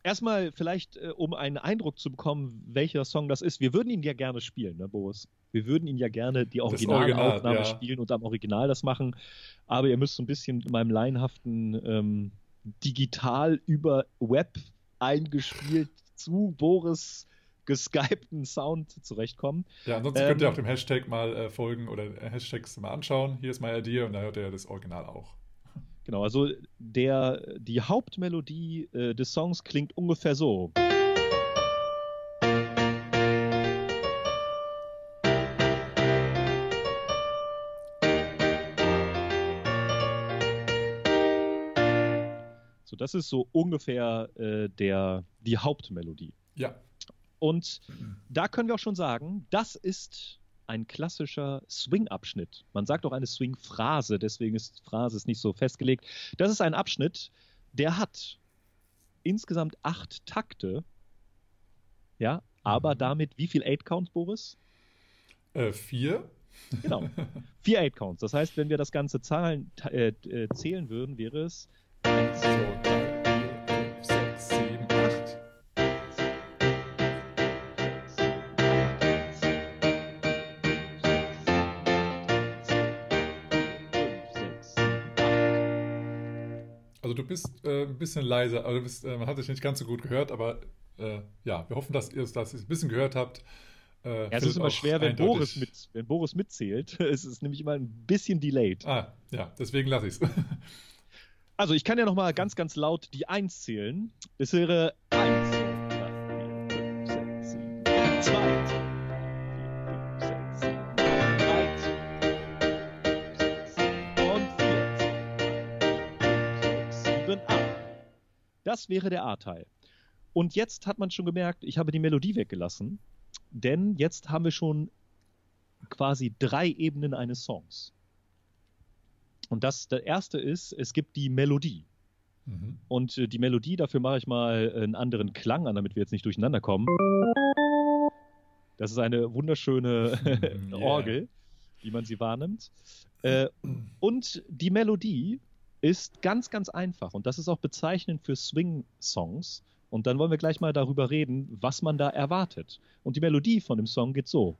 erstmal vielleicht, äh, um einen Eindruck zu bekommen, welcher Song das ist. Wir würden ihn ja gerne spielen, ne, Boris? Wir würden ihn ja gerne die Originalaufnahme Original, ja. spielen und am Original das machen. Aber ihr müsst so ein bisschen in meinem laienhaften ähm, digital über Web eingespielt zu Boris geskypten Sound zurechtkommen. Ja, ansonsten ähm, könnt ihr ähm, auch dem Hashtag mal äh, folgen oder äh, Hashtags mal anschauen. Hier ist My Idea und da hört ihr das Original auch. Genau, also der, die Hauptmelodie äh, des Songs klingt ungefähr so. So, das ist so ungefähr äh, der, die Hauptmelodie. Ja. Und da können wir auch schon sagen, das ist ein klassischer Swing-Abschnitt. Man sagt auch eine Swing-Phrase, deswegen ist Phrase ist nicht so festgelegt. Das ist ein Abschnitt, der hat insgesamt acht Takte. Ja, aber mhm. damit wie viel Eight Counts, Boris? Äh, vier. Genau. Vier Eight Counts. Das heißt, wenn wir das Ganze Zahlen, äh, äh, zählen würden, wäre es 1, 2, 3, du bist äh, ein bisschen leiser, also bist, äh, man hat dich nicht ganz so gut gehört, aber äh, ja, wir hoffen, dass ihr es ein bisschen gehört habt. Äh, ja, es ist immer schwer, wenn Boris, mit, wenn Boris mitzählt. es ist nämlich immer ein bisschen delayed. Ah, ja, deswegen lasse ich es. also ich kann ja nochmal ganz, ganz laut die 1 zählen. Es wäre 1, 2, 3, 4, 5, 6, 7, 2, Das wäre der A-Teil. Und jetzt hat man schon gemerkt, ich habe die Melodie weggelassen, denn jetzt haben wir schon quasi drei Ebenen eines Songs. Und das, der erste ist, es gibt die Melodie. Mhm. Und äh, die Melodie, dafür mache ich mal einen anderen Klang an, damit wir jetzt nicht durcheinander kommen. Das ist eine wunderschöne yeah. Orgel, wie man sie wahrnimmt. Äh, und die Melodie ist ganz, ganz einfach. Und das ist auch bezeichnend für Swing-Songs. Und dann wollen wir gleich mal darüber reden, was man da erwartet. Und die Melodie von dem Song geht so.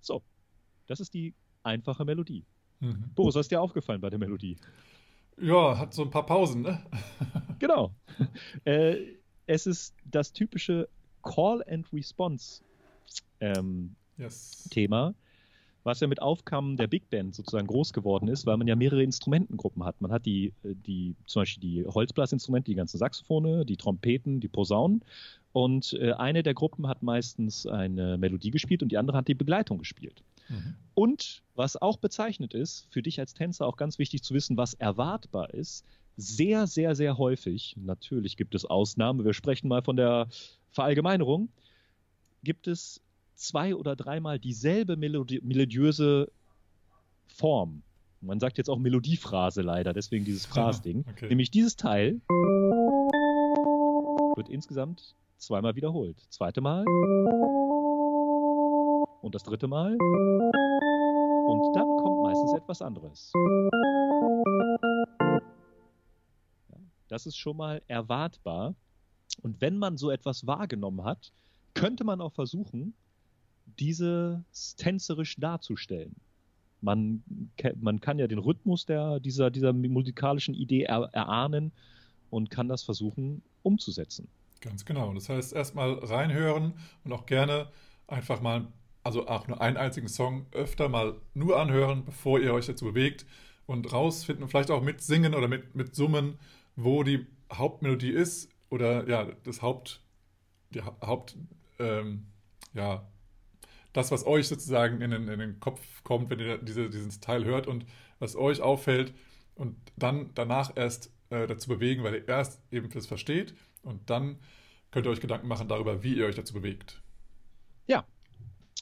So, das ist die einfache Melodie. Mhm. Boris, was ist dir aufgefallen bei der Melodie? Ja, hat so ein paar Pausen, ne? genau. Äh, es ist das typische Call and Response ähm, yes. Thema, was ja mit Aufkommen der Big Band sozusagen groß geworden ist, weil man ja mehrere Instrumentengruppen hat. Man hat die, äh, die zum Beispiel die Holzblasinstrumente, die ganzen Saxophone, die Trompeten, die Posaunen. Und äh, eine der Gruppen hat meistens eine Melodie gespielt und die andere hat die Begleitung gespielt. Mhm. Und was auch bezeichnet ist, für dich als Tänzer auch ganz wichtig zu wissen, was erwartbar ist, sehr, sehr, sehr häufig, natürlich gibt es Ausnahmen, wir sprechen mal von der Verallgemeinerung, gibt es zwei oder dreimal dieselbe melodi melodiöse Form. Man sagt jetzt auch Melodiephrase leider, deswegen dieses Phrasding. Okay. Nämlich dieses Teil wird insgesamt zweimal wiederholt. Zweite Mal und das dritte Mal. Und dann kommt meistens etwas anderes. Das ist schon mal erwartbar. Und wenn man so etwas wahrgenommen hat, könnte man auch versuchen, dieses tänzerisch darzustellen. Man, man kann ja den Rhythmus der, dieser, dieser musikalischen Idee er, erahnen und kann das versuchen umzusetzen. Ganz genau. Das heißt, erstmal reinhören und auch gerne einfach mal also auch nur einen einzigen Song öfter mal nur anhören, bevor ihr euch dazu bewegt und rausfinden, vielleicht auch mit Singen oder mit, mit Summen, wo die Hauptmelodie ist oder ja, das Haupt, die Haupt, ähm, ja, das, was euch sozusagen in den, in den Kopf kommt, wenn ihr diese, diesen Teil hört und was euch auffällt und dann danach erst äh, dazu bewegen, weil ihr erst eben das versteht und dann könnt ihr euch Gedanken machen darüber, wie ihr euch dazu bewegt. Ja,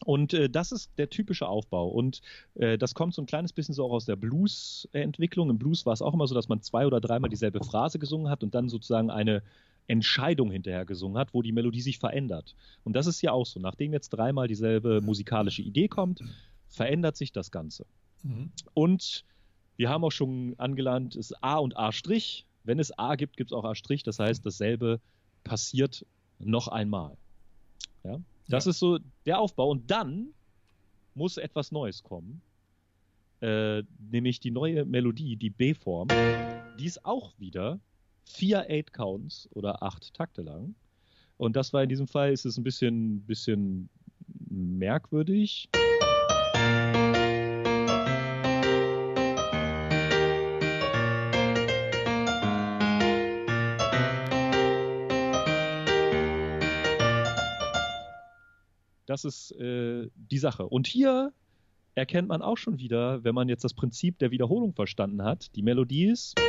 Und äh, das ist der typische Aufbau. Und äh, das kommt so ein kleines bisschen so auch aus der Blues-Entwicklung. Im Blues war es auch immer so, dass man zwei oder dreimal dieselbe Phrase gesungen hat und dann sozusagen eine Entscheidung hinterher gesungen hat, wo die Melodie sich verändert. Und das ist ja auch so. Nachdem jetzt dreimal dieselbe musikalische Idee kommt, verändert sich das Ganze. Mhm. Und wir haben auch schon angelernt, es ist A und A'. Wenn es A gibt, gibt es auch A'. Das heißt, dasselbe passiert noch einmal. Ja? Das ist so der Aufbau. Und dann muss etwas Neues kommen. Äh, nämlich die neue Melodie, die B-Form. Die ist auch wieder vier Eight Counts oder acht Takte lang. Und das war in diesem Fall, ist es ein bisschen, bisschen merkwürdig. Das ist äh, die Sache. Und hier erkennt man auch schon wieder, wenn man jetzt das Prinzip der Wiederholung verstanden hat, die Melodie ist.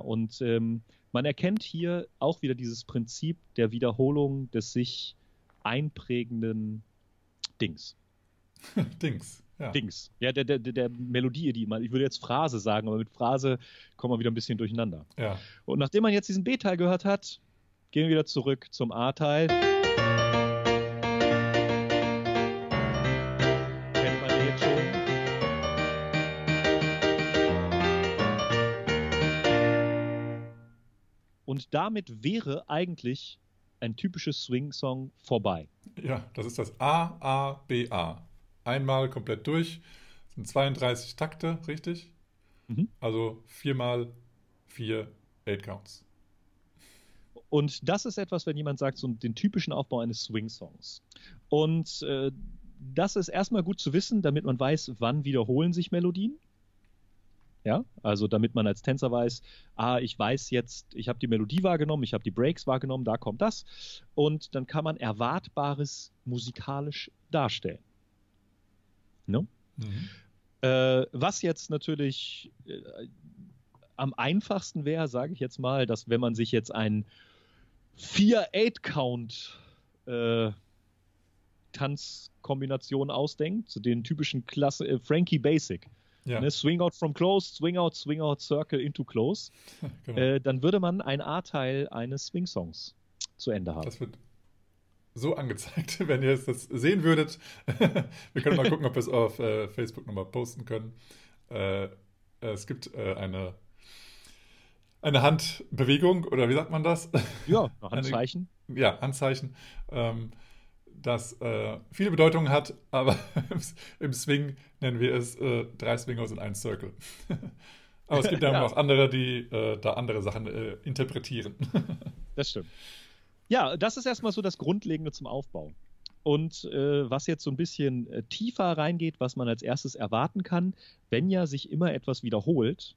Und ähm, man erkennt hier auch wieder dieses Prinzip der Wiederholung des sich einprägenden Dings. Dings. Ja. Dings. Ja, der, der, der Melodie, die man, ich würde jetzt Phrase sagen, aber mit Phrase kommen wir wieder ein bisschen durcheinander. Ja. Und nachdem man jetzt diesen B-Teil gehört hat, gehen wir wieder zurück zum A-Teil. Und damit wäre eigentlich ein typisches Swing-Song vorbei. Ja, das ist das A, A, B, A. Einmal komplett durch. Das sind 32 Takte, richtig? Mhm. Also viermal vier Eight Counts. Und das ist etwas, wenn jemand sagt, so den typischen Aufbau eines Swing-Songs. Und äh, das ist erstmal gut zu wissen, damit man weiß, wann wiederholen sich Melodien. Ja, also damit man als Tänzer weiß, ah, ich weiß jetzt, ich habe die Melodie wahrgenommen, ich habe die Breaks wahrgenommen, da kommt das. Und dann kann man Erwartbares musikalisch darstellen. Ne? Mhm. Äh, was jetzt natürlich äh, am einfachsten wäre, sage ich jetzt mal, dass wenn man sich jetzt einen 4-8-Count äh, Tanzkombination ausdenkt, zu den typischen Klasse äh, Frankie Basic ja. ne, Swing out from close, Swing out, Swing out, Circle into close, genau. äh, dann würde man ein A-Teil eines Swing-Songs zu Ende haben. Das wird so angezeigt, wenn ihr das sehen würdet. wir können mal gucken, ob wir es auf äh, Facebook nochmal posten können. Äh, es gibt äh, eine, eine Handbewegung, oder wie sagt man das? Ja, Handzeichen. Eine, ja, Handzeichen. Ähm, das äh, viele Bedeutungen hat, aber im Swing nennen wir es äh, drei Swingers in einen Circle. aber es gibt ja, ja. auch andere, die äh, da andere Sachen äh, interpretieren. das stimmt. Ja, das ist erstmal so das Grundlegende zum Aufbau. Und äh, was jetzt so ein bisschen äh, tiefer reingeht, was man als erstes erwarten kann, wenn ja sich immer etwas wiederholt,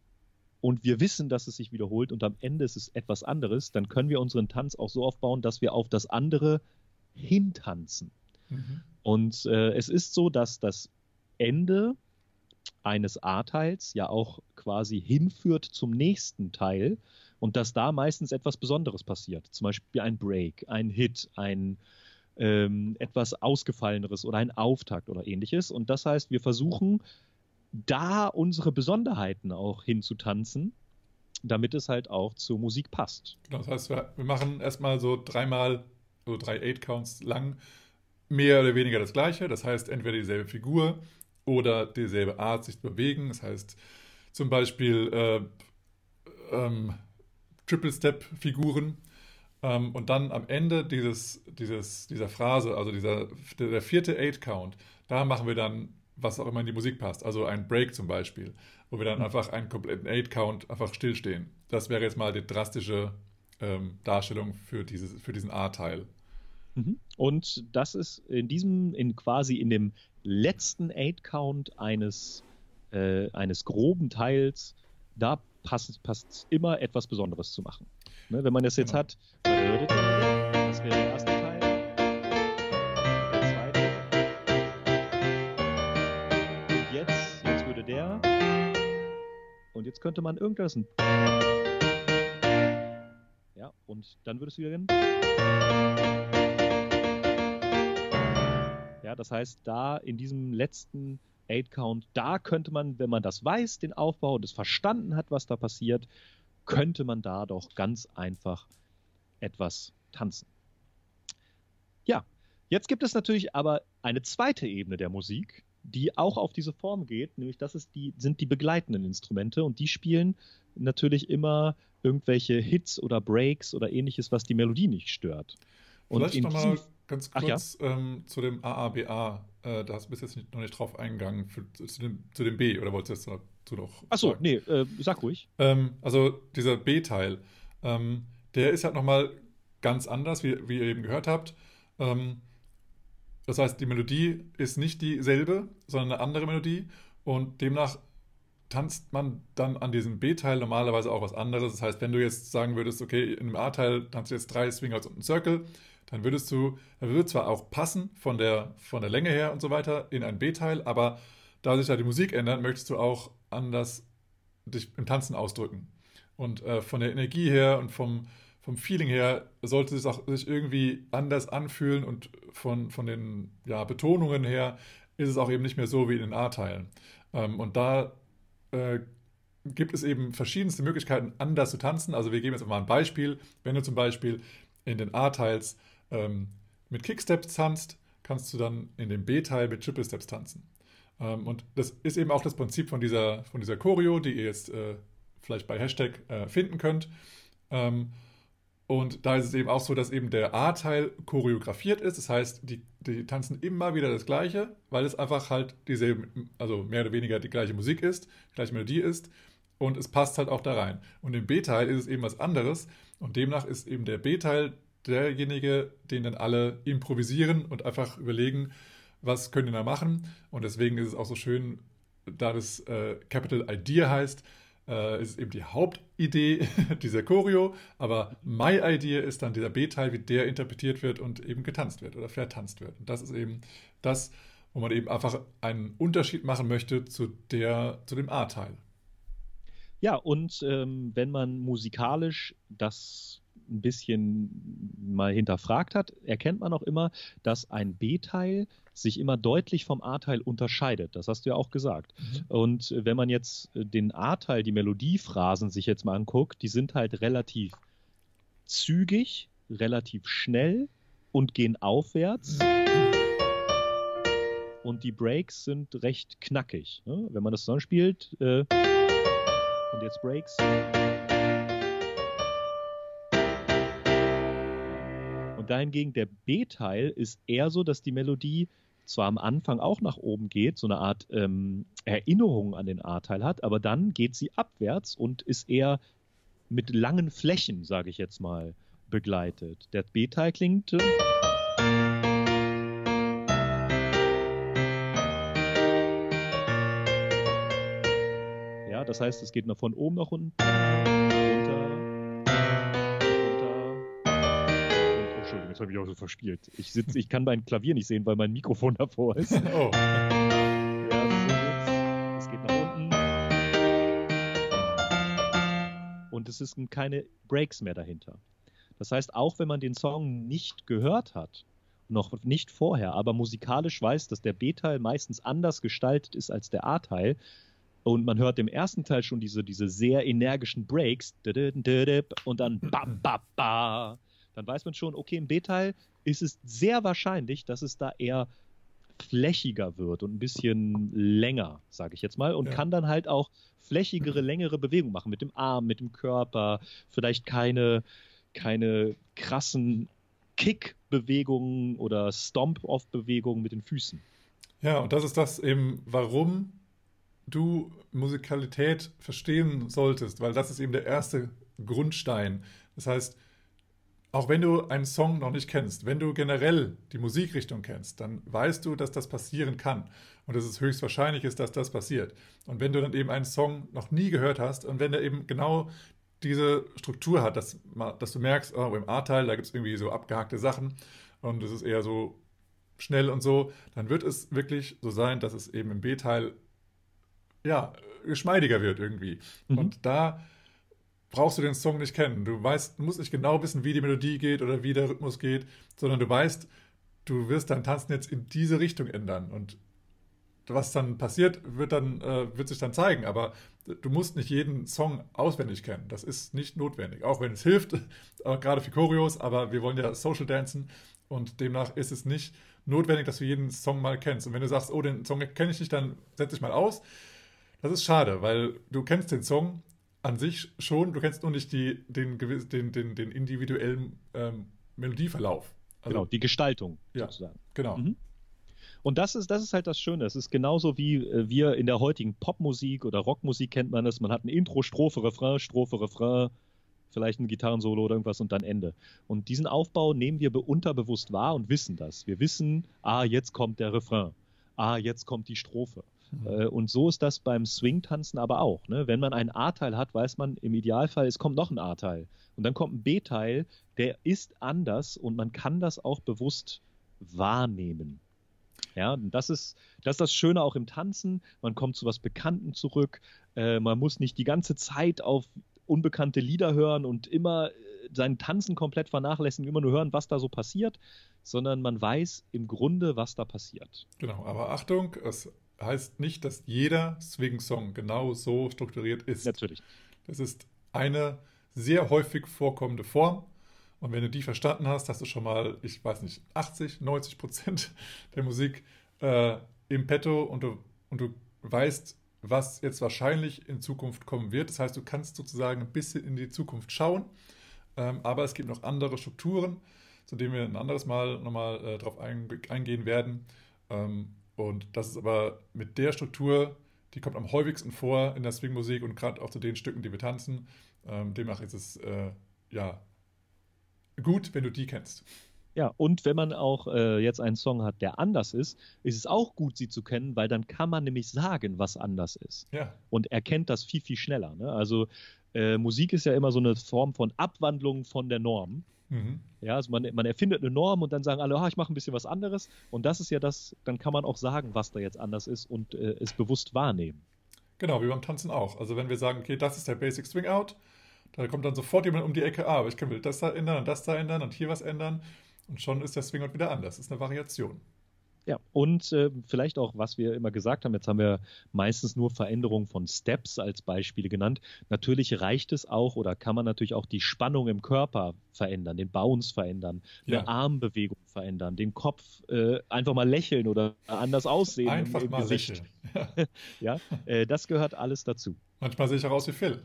und wir wissen, dass es sich wiederholt und am Ende ist es etwas anderes, dann können wir unseren Tanz auch so aufbauen, dass wir auf das andere hintanzen. Mhm. Und äh, es ist so, dass das Ende eines A-Teils ja auch quasi hinführt zum nächsten Teil und dass da meistens etwas Besonderes passiert. Zum Beispiel ein Break, ein Hit, ein ähm, etwas Ausgefalleneres oder ein Auftakt oder ähnliches. Und das heißt, wir versuchen da unsere Besonderheiten auch hinzutanzen, damit es halt auch zur Musik passt. Genau, das heißt, wir, wir machen erstmal so dreimal so drei Eight-Counts lang, mehr oder weniger das gleiche. Das heißt, entweder dieselbe Figur oder dieselbe Art, sich zu bewegen. Das heißt, zum Beispiel äh, ähm, Triple-Step-Figuren. Ähm, und dann am Ende dieses, dieses, dieser Phrase, also dieser, der, der vierte Eight-Count, da machen wir dann, was auch immer in die Musik passt. Also ein Break zum Beispiel, wo wir dann mhm. einfach einen kompletten Eight-Count einfach stillstehen. Das wäre jetzt mal die drastische ähm, Darstellung für, dieses, für diesen A-Teil. Mhm. Und das ist in diesem, in quasi in dem letzten Eight-Count eines, äh, eines groben Teils, da passt, es immer etwas Besonderes zu machen. Ne, wenn man das jetzt genau. hat, das wäre der erste Teil. Der zweite. Und jetzt, jetzt würde der. Und jetzt könnte man irgendwas. Und dann würdest du wieder gehen. Ja, das heißt, da in diesem letzten 8-Count, da könnte man, wenn man das weiß, den Aufbau und es verstanden hat, was da passiert, könnte man da doch ganz einfach etwas tanzen. Ja, jetzt gibt es natürlich aber eine zweite Ebene der Musik, die auch auf diese Form geht, nämlich das ist die, sind die begleitenden Instrumente und die spielen natürlich immer irgendwelche Hits oder Breaks oder ähnliches, was die Melodie nicht stört. Und Vielleicht nochmal ganz kurz ja? ähm, zu dem AABA. Äh, da hast du bis jetzt nicht, noch nicht drauf eingegangen, für, zu, dem, zu, dem, B, oder wolltest du jetzt dazu noch? Achso, nee, äh, sag ruhig. Ähm, also dieser B-Teil, ähm, der ist halt nochmal ganz anders, wie, wie ihr eben gehört habt. Ähm, das heißt, die Melodie ist nicht dieselbe, sondern eine andere Melodie und demnach tanzt man dann an diesem B-Teil normalerweise auch was anderes. Das heißt, wenn du jetzt sagen würdest, okay, in dem A-Teil tanzt du jetzt drei Swingers und einen Circle, dann würdest du, dann würde zwar auch passen von der, von der Länge her und so weiter in ein B-Teil, aber da sich da die Musik ändert, möchtest du auch anders dich im Tanzen ausdrücken. Und äh, von der Energie her und vom, vom Feeling her sollte es auch sich irgendwie anders anfühlen und von, von den ja, Betonungen her ist es auch eben nicht mehr so wie in den A-Teilen. Ähm, und da äh, gibt es eben verschiedenste Möglichkeiten, anders zu tanzen. Also wir geben jetzt mal ein Beispiel. Wenn du zum Beispiel in den A-Teils ähm, mit Kicksteps tanzt, kannst du dann in dem B-Teil mit Triple Steps tanzen. Ähm, und das ist eben auch das Prinzip von dieser, von dieser Choreo, die ihr jetzt äh, vielleicht bei Hashtag äh, finden könnt. Ähm, und da ist es eben auch so, dass eben der A-Teil choreografiert ist. Das heißt, die, die tanzen immer wieder das Gleiche, weil es einfach halt dieselbe, also mehr oder weniger die gleiche Musik ist, die gleiche Melodie ist. Und es passt halt auch da rein. Und im B-Teil ist es eben was anderes. Und demnach ist eben der B-Teil derjenige, den dann alle improvisieren und einfach überlegen, was können wir da machen. Und deswegen ist es auch so schön, da das äh, Capital Idea heißt, äh, ist eben die Hauptidee dieser Choreo, aber My Idea ist dann dieser B-Teil, wie der interpretiert wird und eben getanzt wird oder vertanzt wird. Und das ist eben das, wo man eben einfach einen Unterschied machen möchte zu, der, zu dem A-Teil. Ja, und ähm, wenn man musikalisch das ein bisschen mal hinterfragt hat, erkennt man auch immer, dass ein B-Teil sich immer deutlich vom A-Teil unterscheidet. Das hast du ja auch gesagt. Mhm. Und wenn man jetzt den A-Teil, die Melodiephrasen sich jetzt mal anguckt, die sind halt relativ zügig, relativ schnell und gehen aufwärts. Und die Breaks sind recht knackig. Ne? Wenn man das zusammenspielt. Äh, und jetzt Breaks. Und dahingegen der B-Teil ist eher so, dass die Melodie zwar am Anfang auch nach oben geht, so eine Art ähm, Erinnerung an den A-Teil hat, aber dann geht sie abwärts und ist eher mit langen Flächen, sage ich jetzt mal, begleitet. Der B-Teil klingt. Äh, ja, das heißt, es geht noch von oben nach unten. Jetzt habe ich auch so verspielt. Ich sitze, ich kann mein Klavier nicht sehen, weil mein Mikrofon davor ist. Oh. Ja, es geht nach unten. Und es sind keine Breaks mehr dahinter. Das heißt, auch wenn man den Song nicht gehört hat, noch nicht vorher, aber musikalisch weiß, dass der B-Teil meistens anders gestaltet ist als der A-Teil, und man hört im ersten Teil schon diese, diese sehr energischen Breaks und dann ba, ba, ba, dann weiß man schon, okay, im B-Teil ist es sehr wahrscheinlich, dass es da eher flächiger wird und ein bisschen länger, sage ich jetzt mal, und ja. kann dann halt auch flächigere, längere Bewegungen machen mit dem Arm, mit dem Körper, vielleicht keine, keine krassen Kick-Bewegungen oder Stomp-Off-Bewegungen mit den Füßen. Ja, und das ist das eben, warum du Musikalität verstehen solltest, weil das ist eben der erste Grundstein. Das heißt, auch wenn du einen Song noch nicht kennst, wenn du generell die Musikrichtung kennst, dann weißt du, dass das passieren kann und dass es höchstwahrscheinlich ist, dass das passiert. Und wenn du dann eben einen Song noch nie gehört hast und wenn er eben genau diese Struktur hat, dass, dass du merkst, oh, im A-Teil, da gibt es irgendwie so abgehackte Sachen und es ist eher so schnell und so, dann wird es wirklich so sein, dass es eben im B-Teil ja geschmeidiger wird irgendwie. Mhm. Und da brauchst du den Song nicht kennen. Du weißt, musst nicht genau wissen, wie die Melodie geht oder wie der Rhythmus geht, sondern du weißt, du wirst dein Tanzen jetzt in diese Richtung ändern. Und was dann passiert, wird, dann, äh, wird sich dann zeigen. Aber du musst nicht jeden Song auswendig kennen. Das ist nicht notwendig. Auch wenn es hilft, gerade für Choreos, aber wir wollen ja Social Dancen und demnach ist es nicht notwendig, dass du jeden Song mal kennst. Und wenn du sagst, oh, den Song kenne ich nicht, dann setze ich mal aus. Das ist schade, weil du kennst den Song an sich schon, du kennst nur nicht die, den, den, den, den individuellen ähm, Melodieverlauf. Also, genau, die Gestaltung ja, sozusagen. Genau. Mhm. Und das ist, das ist halt das Schöne. Es ist genauso wie äh, wir in der heutigen Popmusik oder Rockmusik kennt man es. Man hat ein Intro, Strophe, Refrain, Strophe, Refrain, vielleicht ein Gitarrensolo oder irgendwas und dann Ende. Und diesen Aufbau nehmen wir unterbewusst wahr und wissen das. Wir wissen, ah, jetzt kommt der Refrain. Ah, jetzt kommt die Strophe. Mhm. Äh, und so ist das beim Swing-Tanzen aber auch. Ne? Wenn man einen A-Teil hat, weiß man im Idealfall, es kommt noch ein A-Teil. Und dann kommt ein B-Teil, der ist anders und man kann das auch bewusst wahrnehmen. Ja, das ist, das ist das Schöne auch im Tanzen. Man kommt zu was Bekannten zurück. Äh, man muss nicht die ganze Zeit auf unbekannte Lieder hören und immer äh, sein Tanzen komplett vernachlässigen, immer nur hören, was da so passiert, sondern man weiß im Grunde, was da passiert. Genau, aber Achtung, es heißt nicht, dass jeder Swing-Song genau so strukturiert ist. Natürlich. Das ist eine sehr häufig vorkommende Form und wenn du die verstanden hast, hast du schon mal, ich weiß nicht, 80, 90 Prozent der Musik äh, im Petto und du, und du weißt, was jetzt wahrscheinlich in Zukunft kommen wird. Das heißt, du kannst sozusagen ein bisschen in die Zukunft schauen, ähm, aber es gibt noch andere Strukturen, zu denen wir ein anderes Mal nochmal äh, drauf ein, eingehen werden. Ähm, und das ist aber mit der Struktur, die kommt am häufigsten vor in der Swing-Musik und gerade auch zu den Stücken, die wir tanzen. Ähm, demnach ist es äh, ja gut, wenn du die kennst. Ja, und wenn man auch äh, jetzt einen Song hat, der anders ist, ist es auch gut, sie zu kennen, weil dann kann man nämlich sagen, was anders ist. Ja. Und erkennt das viel, viel schneller. Ne? Also äh, Musik ist ja immer so eine Form von Abwandlung von der Norm. Mhm. Ja, also man, man, erfindet eine Norm und dann sagen alle, ah, ich mache ein bisschen was anderes. Und das ist ja das, dann kann man auch sagen, was da jetzt anders ist und äh, es bewusst wahrnehmen. Genau, wie beim Tanzen auch. Also wenn wir sagen, okay, das ist der Basic Swing Out, da kommt dann sofort jemand um die Ecke, ah, aber ich kann das da ändern und das da ändern und hier was ändern. Und schon ist der Swing wieder anders. Das ist eine Variation. Ja, und äh, vielleicht auch, was wir immer gesagt haben, jetzt haben wir meistens nur Veränderungen von Steps als Beispiele genannt. Natürlich reicht es auch oder kann man natürlich auch die Spannung im Körper verändern, den Bounce verändern, ja. eine Armbewegung verändern, den Kopf äh, einfach mal lächeln oder anders aussehen. Einfach im, im mal Gesicht. lächeln. ja, äh, das gehört alles dazu. Manchmal sehe ich auch aus wie Phil.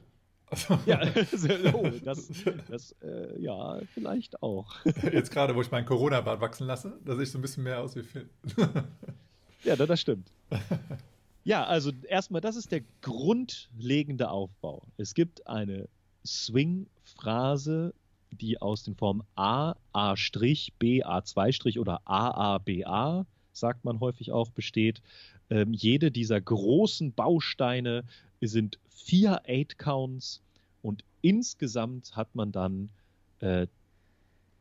Ja, oh, das, das äh, ja, vielleicht auch. Jetzt gerade, wo ich meinen Corona-Bart wachsen lasse, da sehe ich so ein bisschen mehr aus wie Phil. Ja, das stimmt. Ja, also erstmal, das ist der grundlegende Aufbau. Es gibt eine Swing-Phrase, die aus den Formen A, A', B, A2' oder A, A, B, A, sagt man häufig auch, besteht. Ähm, jede dieser großen Bausteine sind vier Eight Counts und insgesamt hat man dann äh,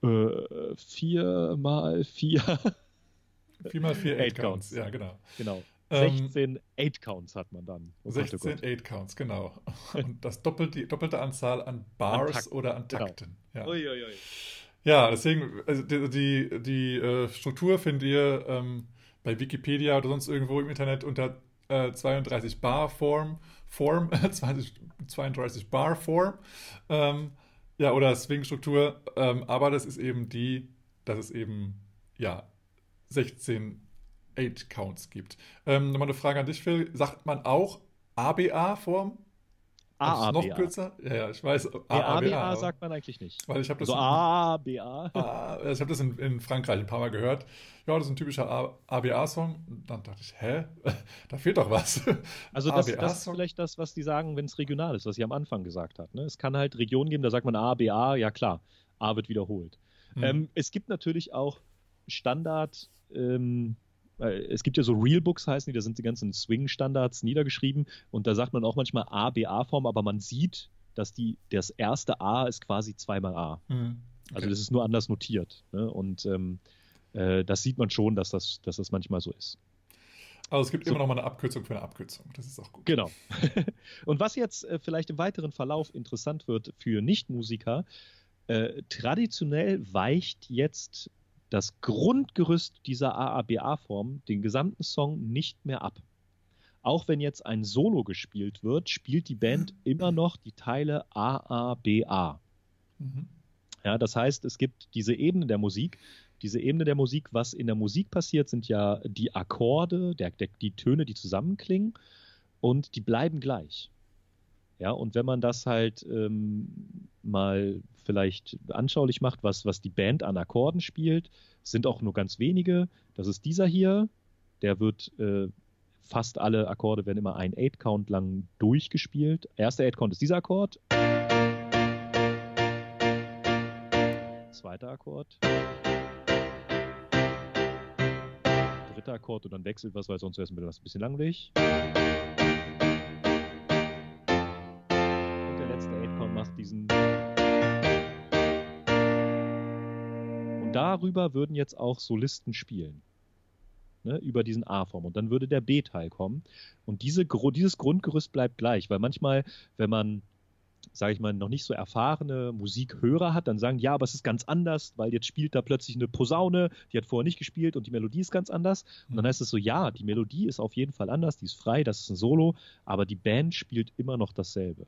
äh, vier mal vier. vier mal vier Eight Counts, ja, genau. Genau. 16 ähm, Eight Counts hat man dann. Oh 16 Gott, Eight Counts, genau. Und das doppelte, die doppelte Anzahl an Bars an oder an genau. Takten. Genau. Ja. Ui, ui, ui. ja, deswegen, also die, die, die äh, Struktur findet ihr ähm, bei Wikipedia oder sonst irgendwo im Internet unter äh, 32 Bar Form, Form 20, 32 Bar Form, ähm, ja, oder Swing-Struktur, ähm, aber das ist eben die, dass es eben, ja, 16 8 Counts gibt. Ähm, nochmal eine Frage an dich, Phil. Sagt man auch ABA-Form? AABA. Noch kürzer? Ja, ja, ich weiß. AABA sagt man eigentlich nicht. Weil ich habe das. So AABA. Ich habe das in, in, Frankreich ein paar Mal gehört. Ja, das ist ein typischer ABA-Song. Dann dachte ich, hä? Da fehlt doch was. Also, das, das ist vielleicht das, was die sagen, wenn es regional ist, was sie am Anfang gesagt hat. Ne? Es kann halt Regionen geben, da sagt man ABA, ja klar, A wird wiederholt. Hm. Ähm, es gibt natürlich auch Standard. Ähm, es gibt ja so Realbooks heißen die, da sind die ganzen Swing-Standards niedergeschrieben und da sagt man auch manchmal A-B-A-Form, aber man sieht, dass die, das erste A ist quasi zweimal A. Mhm. Also okay. Also das ist nur anders notiert. Ne? Und ähm, äh, das sieht man schon, dass das, dass das manchmal so ist. Also es gibt so. immer noch mal eine Abkürzung für eine Abkürzung. Das ist auch gut. Genau. Und was jetzt äh, vielleicht im weiteren Verlauf interessant wird für Nichtmusiker, äh, traditionell weicht jetzt das Grundgerüst dieser AABA-Form den gesamten Song nicht mehr ab. Auch wenn jetzt ein Solo gespielt wird, spielt die Band immer noch die Teile AABA. Mhm. Ja, das heißt, es gibt diese Ebene der Musik. Diese Ebene der Musik, was in der Musik passiert, sind ja die Akkorde, der, der, die Töne, die zusammenklingen und die bleiben gleich. Ja, und wenn man das halt ähm, mal vielleicht anschaulich macht, was, was die Band an Akkorden spielt, sind auch nur ganz wenige. Das ist dieser hier, der wird äh, fast alle Akkorde werden immer ein Eight-Count lang durchgespielt. Erster Eight-Count ist dieser Akkord. Zweiter Akkord. Dritter Akkord und dann wechselt was, weil sonst wäre es ein bisschen langweilig. macht diesen. Darüber würden jetzt auch Solisten spielen. Ne, über diesen A-Form. Und dann würde der B-Teil kommen. Und diese, dieses Grundgerüst bleibt gleich, weil manchmal, wenn man sage ich mal, noch nicht so erfahrene Musikhörer hat, dann sagen, ja, aber es ist ganz anders, weil jetzt spielt da plötzlich eine Posaune, die hat vorher nicht gespielt und die Melodie ist ganz anders. Und dann mhm. heißt es so, ja, die Melodie ist auf jeden Fall anders, die ist frei, das ist ein Solo, aber die Band spielt immer noch dasselbe.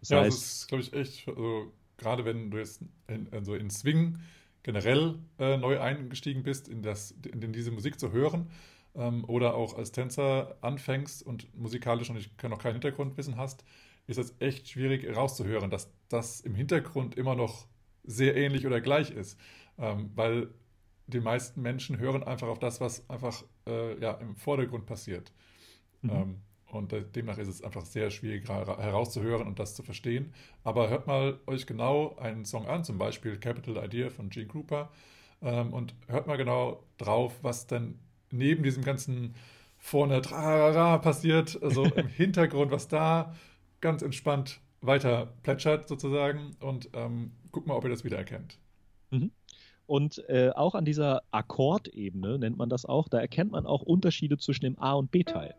Das ja, heißt, das ist, glaube ich, echt, also, gerade wenn du jetzt in, also in Swing generell äh, neu eingestiegen bist, in, das, in, diese Musik zu hören ähm, oder auch als Tänzer anfängst und musikalisch noch, noch kein Hintergrundwissen hast, ist es echt schwierig rauszuhören, dass das im Hintergrund immer noch sehr ähnlich oder gleich ist. Ähm, weil die meisten Menschen hören einfach auf das, was einfach äh, ja, im Vordergrund passiert. Mhm. Ähm, und demnach ist es einfach sehr schwierig herauszuhören und das zu verstehen. Aber hört mal euch genau einen Song an, zum Beispiel Capital Idea von Gene Krupa, ähm, und hört mal genau drauf, was dann neben diesem ganzen vorne Trarara passiert, also im Hintergrund, was da ganz entspannt weiter plätschert sozusagen und ähm, guckt mal, ob ihr das wiedererkennt. Mhm. Und äh, auch an dieser Akkordebene nennt man das auch, da erkennt man auch Unterschiede zwischen dem A- und B-Teil.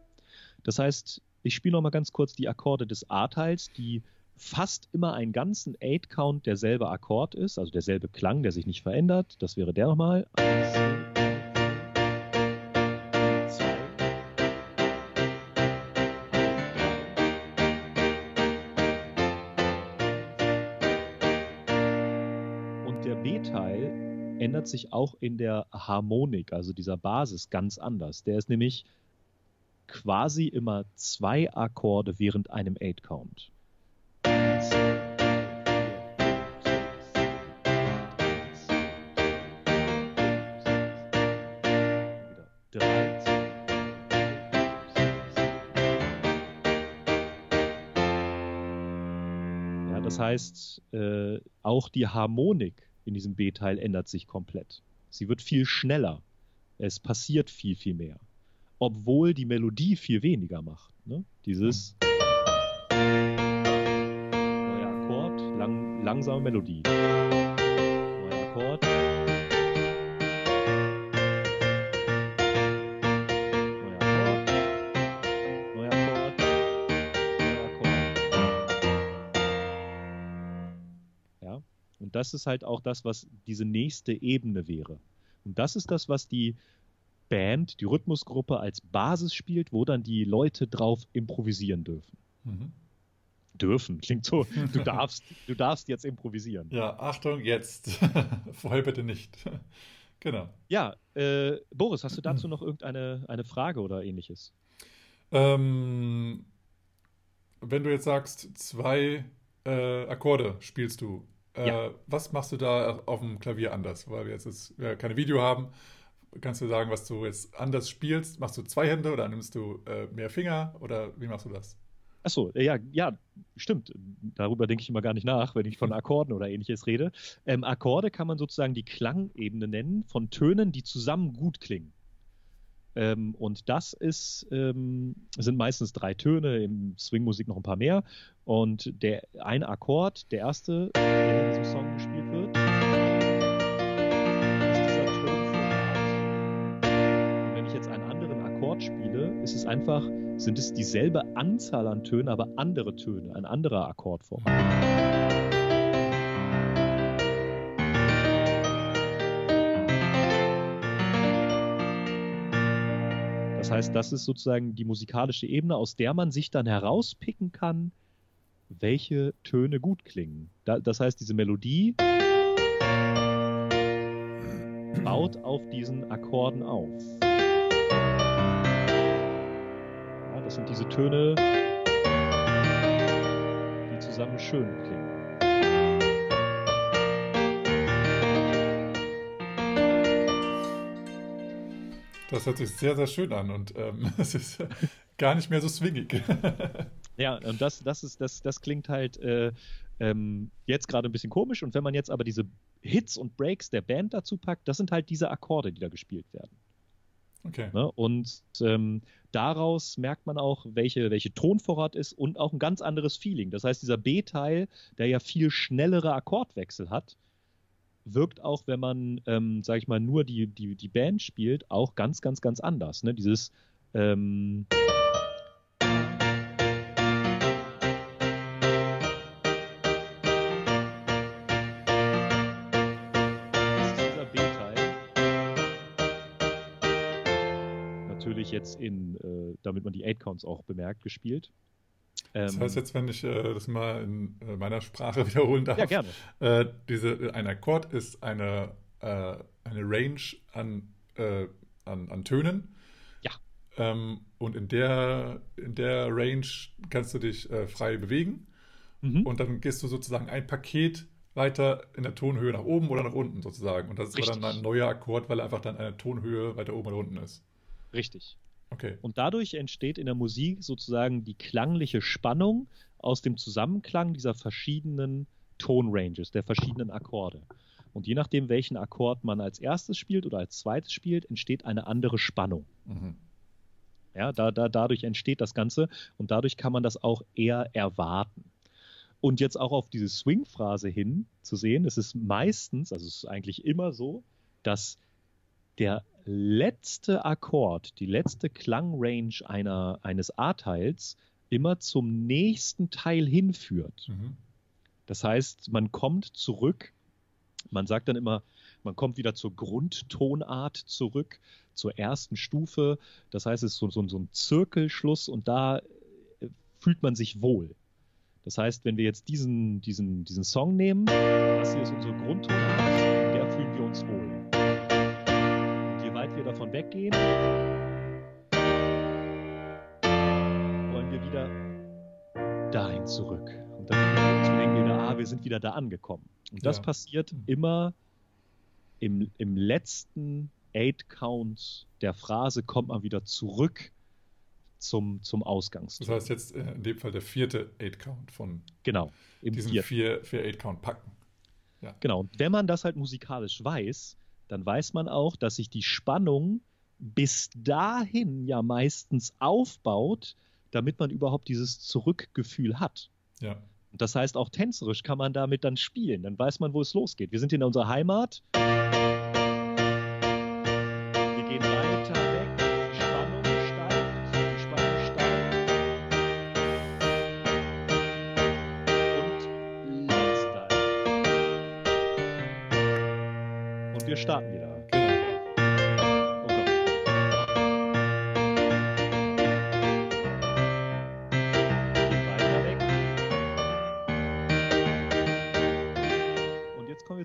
Das heißt, ich spiele noch mal ganz kurz die Akkorde des A-Teils, die fast immer einen ganzen Eight-Count derselbe Akkord ist, also derselbe Klang, der sich nicht verändert. Das wäre der nochmal. Und der B-Teil ändert sich auch in der Harmonik, also dieser Basis, ganz anders. Der ist nämlich quasi immer zwei Akkorde während einem Eight Count. Ja, das heißt, äh, auch die Harmonik in diesem B-Teil ändert sich komplett. Sie wird viel schneller. Es passiert viel, viel mehr obwohl die Melodie viel weniger macht. Ne? Dieses neuer Akkord, lang, langsame Melodie. Neuer Akkord. Neuer Akkord. Neuer Akkord. Neuer Akkord. Ja, und das ist halt auch das, was diese nächste Ebene wäre. Und das ist das, was die Band, die Rhythmusgruppe als Basis spielt, wo dann die Leute drauf improvisieren dürfen. Mhm. Dürfen, klingt so, du darfst, du darfst jetzt improvisieren. Ja, Achtung, jetzt. Vorher bitte nicht. genau. Ja, äh, Boris, hast du dazu noch irgendeine eine Frage oder ähnliches? Ähm, wenn du jetzt sagst, zwei äh, Akkorde spielst du, äh, ja. was machst du da auf dem Klavier anders? Weil wir jetzt, jetzt ja, keine Video haben. Kannst du sagen, was du jetzt anders spielst? Machst du zwei Hände oder nimmst du äh, mehr Finger oder wie machst du das? Achso, ja, ja, stimmt. Darüber denke ich immer gar nicht nach, wenn ich von Akkorden oder ähnliches rede. Ähm, Akkorde kann man sozusagen die Klangebene nennen von Tönen, die zusammen gut klingen. Ähm, und das ist, ähm, sind meistens drei Töne, im Swingmusik noch ein paar mehr. Und der ein Akkord, der erste, der in diesem Song gespielt wird, Akkord spiele, Töne ist es einfach, sind es dieselbe Anzahl an Tönen, aber andere Töne, ein anderer Akkordform. Das heißt, das ist sozusagen die musikalische Ebene, aus der man sich dann herauspicken kann, welche Töne gut klingen. das heißt, diese Melodie baut auf diesen Akkorden auf. Das sind diese Töne, die zusammen schön klingen. Das hört sich sehr, sehr schön an und ähm, es ist gar nicht mehr so swingig. ja, und das, das, ist, das, das klingt halt äh, ähm, jetzt gerade ein bisschen komisch. Und wenn man jetzt aber diese Hits und Breaks der Band dazu packt, das sind halt diese Akkorde, die da gespielt werden. Okay. Ne? Und ähm, daraus merkt man auch, welche, welche Tonvorrat ist und auch ein ganz anderes Feeling. Das heißt, dieser B-Teil, der ja viel schnellere Akkordwechsel hat, wirkt auch, wenn man, ähm, sag ich mal, nur die, die, die Band spielt, auch ganz, ganz, ganz anders. Ne? Dieses ähm, natürlich jetzt in, äh, damit man die 8 Counts auch bemerkt, gespielt. Das heißt ähm, jetzt, wenn ich äh, das mal in äh, meiner Sprache wiederholen darf. Ja, gerne. Äh, diese, ein Akkord ist eine, äh, eine Range an, äh, an, an Tönen. Ja. Ähm, und in der, in der Range kannst du dich frei bewegen. Mhm. Und dann gehst du sozusagen ein Paket weiter in der Tonhöhe nach oben oder nach unten sozusagen. Und das ist dann ein neuer Akkord, weil er einfach dann eine Tonhöhe weiter oben oder unten ist. Richtig. Okay. Und dadurch entsteht in der Musik sozusagen die klangliche Spannung aus dem Zusammenklang dieser verschiedenen Tonranges, der verschiedenen Akkorde. Und je nachdem, welchen Akkord man als erstes spielt oder als zweites spielt, entsteht eine andere Spannung. Mhm. Ja, da, da, dadurch entsteht das Ganze und dadurch kann man das auch eher erwarten. Und jetzt auch auf diese Swing-Phrase hin zu sehen, es ist meistens, also es ist eigentlich immer so, dass der letzte Akkord, die letzte Klangrange einer, eines A-Teils immer zum nächsten Teil hinführt. Mhm. Das heißt, man kommt zurück, man sagt dann immer, man kommt wieder zur Grundtonart zurück, zur ersten Stufe. Das heißt, es ist so, so, so ein Zirkelschluss und da äh, fühlt man sich wohl. Das heißt, wenn wir jetzt diesen, diesen, diesen Song nehmen, das hier ist unsere Grundtonart, in der fühlen wir uns wohl wir davon weggehen, wollen wir wieder dahin zurück. Und dann denken wir wieder, ah, wir sind wieder da angekommen. Und das ja. passiert immer im, im letzten Eight-Count der Phrase, kommt man wieder zurück zum, zum Ausgangston. Das heißt jetzt äh, in dem Fall der vierte Eight-Count von genau, diesen vierten. vier, vier Eight-Count-Packen. Ja. Genau, und wenn man das halt musikalisch weiß, dann weiß man auch, dass sich die Spannung bis dahin ja meistens aufbaut, damit man überhaupt dieses Zurückgefühl hat. Ja. Und das heißt, auch tänzerisch kann man damit dann spielen. Dann weiß man, wo es losgeht. Wir sind in unserer Heimat. Wir gehen weiter Und wir starten wieder.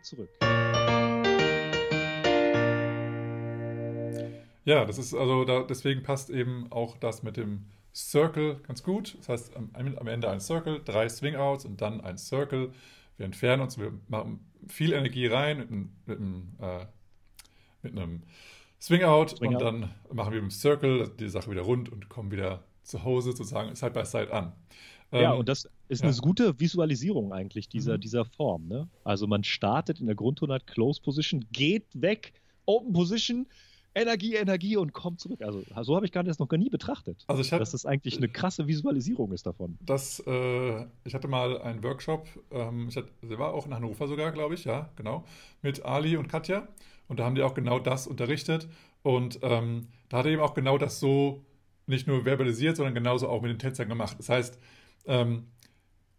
zurück. Ja, das ist also da, deswegen passt eben auch das mit dem Circle ganz gut. Das heißt, am, am Ende ein Circle, drei Swing-Outs und dann ein Circle. Wir entfernen uns, wir machen viel Energie rein mit einem, mit einem, äh, mit einem Swing-Out Swing und dann machen wir mit dem Circle die Sache wieder rund und kommen wieder zu Hause sozusagen Side by Side an. Ja, ähm, und das ist ja. eine gute Visualisierung eigentlich dieser, mhm. dieser Form. Ne? Also man startet in der Grundtonart Close Position, geht weg, Open Position, Energie, Energie und kommt zurück. Also so habe ich gar das noch gar nie betrachtet. Also ich hab, dass das eigentlich eine krasse Visualisierung ist davon. Das, äh, ich hatte mal einen Workshop, ähm, ich hatte, der war auch in Hannover sogar, glaube ich, ja, genau, mit Ali und Katja. Und da haben die auch genau das unterrichtet. Und ähm, da hat er eben auch genau das so nicht nur verbalisiert, sondern genauso auch mit den Tänzern gemacht. Das heißt, ähm,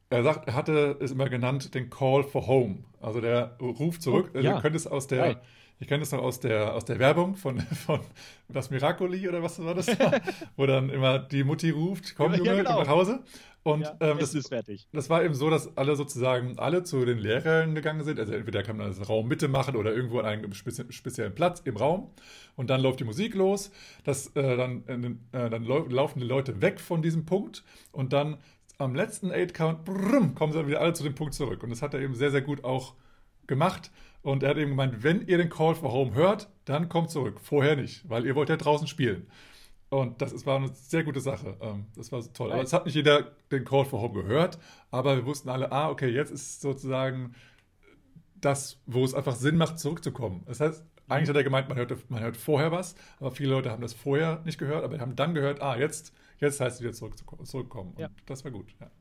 er sagt, er hatte es immer genannt, den Call for Home. Also der ruft zurück. Oh, ja. Ihr könnt es aus der, Hi. ich kenne es noch aus der, aus der Werbung von, von das Miracoli oder was war das? Wo dann immer die Mutti ruft, komm Junge, ja, genau. komm nach Hause. Und ja, ähm, das, ist fertig. das war eben so, dass alle sozusagen alle zu den Lehrern gegangen sind. Also entweder kann man das Raum Mitte machen oder irgendwo an einem speziellen Platz im Raum. Und dann läuft die Musik los. Das, äh, dann äh, dann laufen die Leute weg von diesem Punkt und dann am letzten Eight-Count kommen sie dann wieder alle zu dem Punkt zurück. Und das hat er eben sehr, sehr gut auch gemacht. Und er hat eben gemeint, wenn ihr den Call for Home hört, dann kommt zurück. Vorher nicht, weil ihr wollt ja draußen spielen. Und das war eine sehr gute Sache. Ähm, das war toll. Aber es hat nicht jeder den Call for Home gehört, aber wir wussten alle, ah, okay, jetzt ist sozusagen das, wo es einfach Sinn macht, zurückzukommen. Das heißt, eigentlich hat er gemeint, man hört, man hört vorher was, aber viele Leute haben das vorher nicht gehört, aber haben dann gehört, ah, jetzt Jetzt heißt es wieder zurückkommen. Und ja. das war gut. Ja.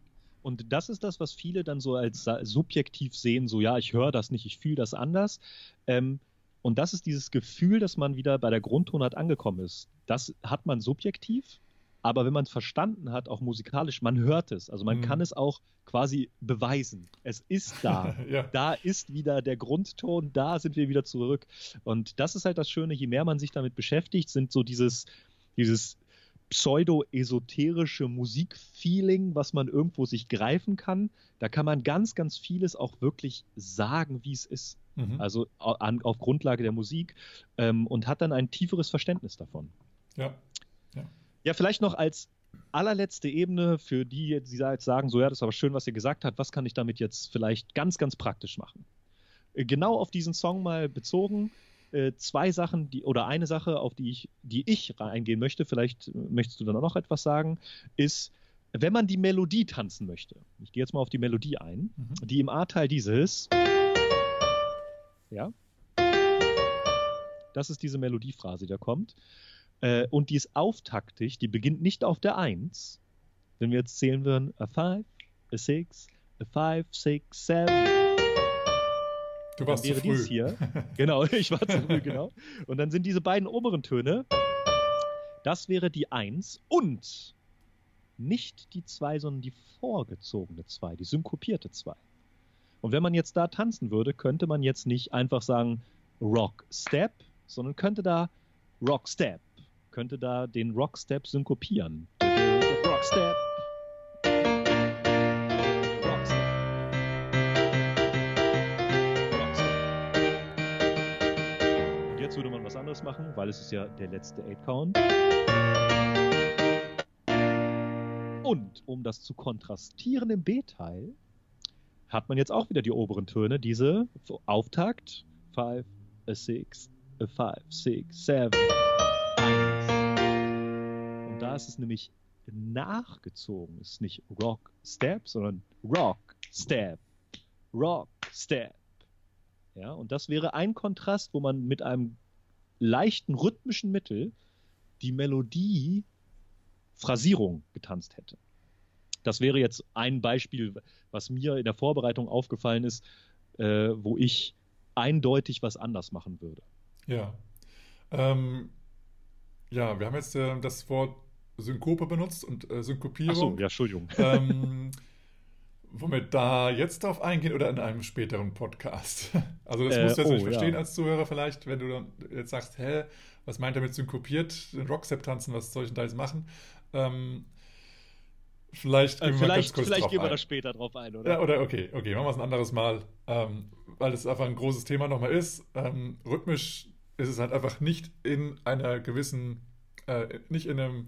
Und das ist das, was viele dann so als subjektiv sehen, so ja, ich höre das nicht, ich fühle das anders. Ähm, und das ist dieses Gefühl, dass man wieder bei der Grundtonart angekommen ist. Das hat man subjektiv, aber wenn man es verstanden hat, auch musikalisch, man hört es. Also man mhm. kann es auch quasi beweisen. Es ist da. ja. Da ist wieder der Grundton, da sind wir wieder zurück. Und das ist halt das Schöne, je mehr man sich damit beschäftigt, sind so dieses, dieses pseudo-esoterische Musikfeeling, was man irgendwo sich greifen kann. Da kann man ganz, ganz vieles auch wirklich sagen, wie es ist. Mhm. Also an, auf Grundlage der Musik ähm, und hat dann ein tieferes Verständnis davon. Ja. Ja, ja vielleicht noch als allerletzte Ebene für die, die jetzt sagen, so ja, das ist aber schön, was ihr gesagt habt, was kann ich damit jetzt vielleicht ganz, ganz praktisch machen? Äh, genau auf diesen Song mal bezogen äh, zwei Sachen, die, oder eine Sache, auf die ich, die ich eingehen möchte, vielleicht möchtest du dann auch noch etwas sagen, ist, wenn man die Melodie tanzen möchte. Ich gehe jetzt mal auf die Melodie ein, mhm. die im A-Teil dieses. Ja. Das ist diese Melodiephrase, die da kommt. Äh, und die ist auftaktig, die beginnt nicht auf der 1. Wenn wir jetzt zählen würden, a 5, a 6, a 5, 6, 7. Du warst zu früh. Hier. Genau, ich war zu früh, genau. Und dann sind diese beiden oberen Töne, das wäre die 1 und nicht die 2, sondern die vorgezogene 2, die synkopierte 2. Und wenn man jetzt da tanzen würde, könnte man jetzt nicht einfach sagen Rock Step, sondern könnte da Rock Step, könnte da den Rock Step synkopieren. Rock Step, anderes machen, weil es ist ja der letzte 8-Count. Und um das zu kontrastieren im B-Teil, hat man jetzt auch wieder die oberen Töne, diese Auftakt 5, a 6, a 5, 6, 7, 1. Und da ist es nämlich nachgezogen. Es ist nicht Rock Step, sondern Rock Step, Rock Step. Ja, und das wäre ein Kontrast, wo man mit einem leichten rhythmischen Mittel die Melodie Phrasierung getanzt hätte. Das wäre jetzt ein Beispiel, was mir in der Vorbereitung aufgefallen ist, äh, wo ich eindeutig was anders machen würde. Ja. Ähm, ja, wir haben jetzt äh, das Wort Synkope benutzt und äh, Synkopierung. Ach so, ja, Entschuldigung. Ähm, wollen wir da jetzt drauf eingehen oder in einem späteren Podcast? Also das musst du jetzt äh, oh, nicht verstehen ja. als Zuhörer vielleicht, wenn du dann jetzt sagst, hä, was meint er mit synkopiert, den Rockstep tanzen, was soll ich denn da jetzt machen? Ähm, vielleicht gehen, äh, wir, vielleicht, vielleicht gehen wir da später drauf ein, oder? Ja, oder okay, okay, machen wir es ein anderes Mal, ähm, weil es einfach ein großes Thema nochmal ist. Ähm, rhythmisch ist es halt einfach nicht in einer gewissen, äh, nicht in einem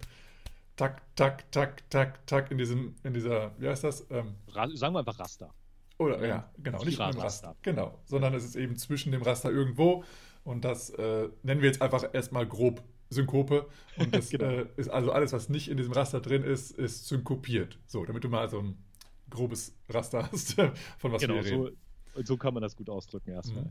tak, tak, tak, tak, tak in diesem, in dieser, wie heißt das? Ähm, Sagen wir einfach Raster. Oder ja, genau, nicht im Raster. Genau, sondern es ist eben zwischen dem Raster irgendwo und das äh, nennen wir jetzt einfach erstmal grob Synkope und das genau. äh, ist also alles, was nicht in diesem Raster drin ist, ist synkopiert. So, damit du mal so ein grobes Raster hast, von was genau, wir reden. So, so kann man das gut ausdrücken erstmal. Mhm.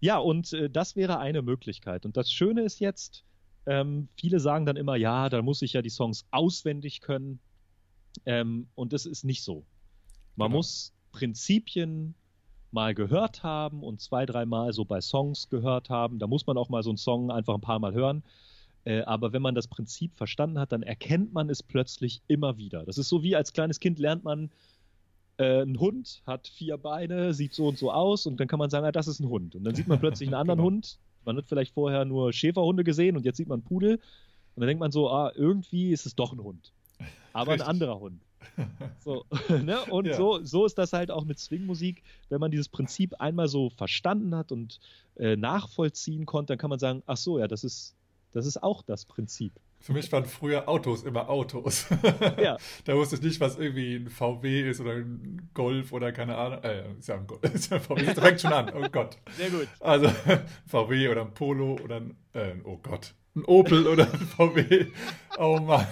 Ja, und äh, das wäre eine Möglichkeit. Und das Schöne ist jetzt, ähm, viele sagen dann immer, ja, da muss ich ja die Songs auswendig können. Ähm, und das ist nicht so. Man genau. muss Prinzipien mal gehört haben und zwei, dreimal so bei Songs gehört haben. Da muss man auch mal so einen Song einfach ein paar Mal hören. Äh, aber wenn man das Prinzip verstanden hat, dann erkennt man es plötzlich immer wieder. Das ist so wie als kleines Kind lernt man, äh, ein Hund hat vier Beine, sieht so und so aus und dann kann man sagen, ah, das ist ein Hund. Und dann sieht man plötzlich einen anderen genau. Hund. Man hat vielleicht vorher nur Schäferhunde gesehen und jetzt sieht man Pudel. Und dann denkt man so, ah, irgendwie ist es doch ein Hund. Aber Richtig. ein anderer Hund. So, ne? Und ja. so, so ist das halt auch mit Swingmusik. Wenn man dieses Prinzip einmal so verstanden hat und äh, nachvollziehen konnte, dann kann man sagen, ach so, ja, das ist, das ist auch das Prinzip. Für mich waren früher Autos immer Autos. Ja. da wusste ich nicht, was irgendwie ein VW ist oder ein Golf oder keine Ahnung. Äh, ist ja ein, Golf, ist ja ein VW. Das fängt schon an. Oh Gott. Sehr gut. Also VW oder ein Polo oder ein, äh, oh Gott, ein Opel oder ein VW. Oh Mann.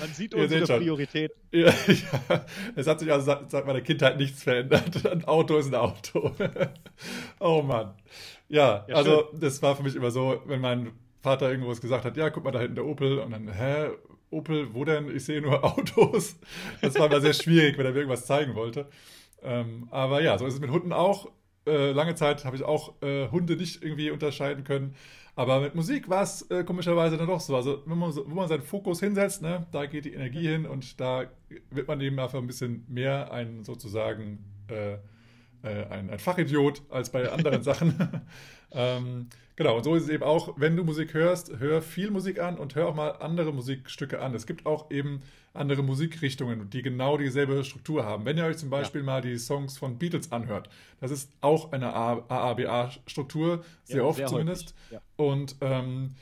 Man sieht unsere Priorität. Ja, ja, es hat sich also seit meiner Kindheit nichts verändert. Ein Auto ist ein Auto. oh Mann. Ja, ja also schön. das war für mich immer so, wenn mein Vater irgendwas gesagt hat, ja, guck mal da hinten der Opel und dann, hä, Opel, wo denn? Ich sehe nur Autos. Das war immer sehr schwierig, wenn er mir irgendwas zeigen wollte. Ähm, aber ja, so ist es mit Hunden auch. Äh, lange Zeit habe ich auch äh, Hunde nicht irgendwie unterscheiden können. Aber mit Musik war es äh, komischerweise dann doch so. Also, wenn man, wo man seinen Fokus hinsetzt, ne, da geht die Energie hin und da wird man eben einfach ein bisschen mehr ein sozusagen äh, äh, ein, ein, Fachidiot als bei anderen Sachen. ähm, genau, und so ist es eben auch, wenn du Musik hörst, hör viel Musik an und hör auch mal andere Musikstücke an. Es gibt auch eben andere Musikrichtungen, die genau dieselbe Struktur haben. Wenn ihr euch zum Beispiel ja. mal die Songs von Beatles anhört, das ist auch eine AABA-Struktur, sehr ja, oft sehr zumindest. Ja. Und ähm,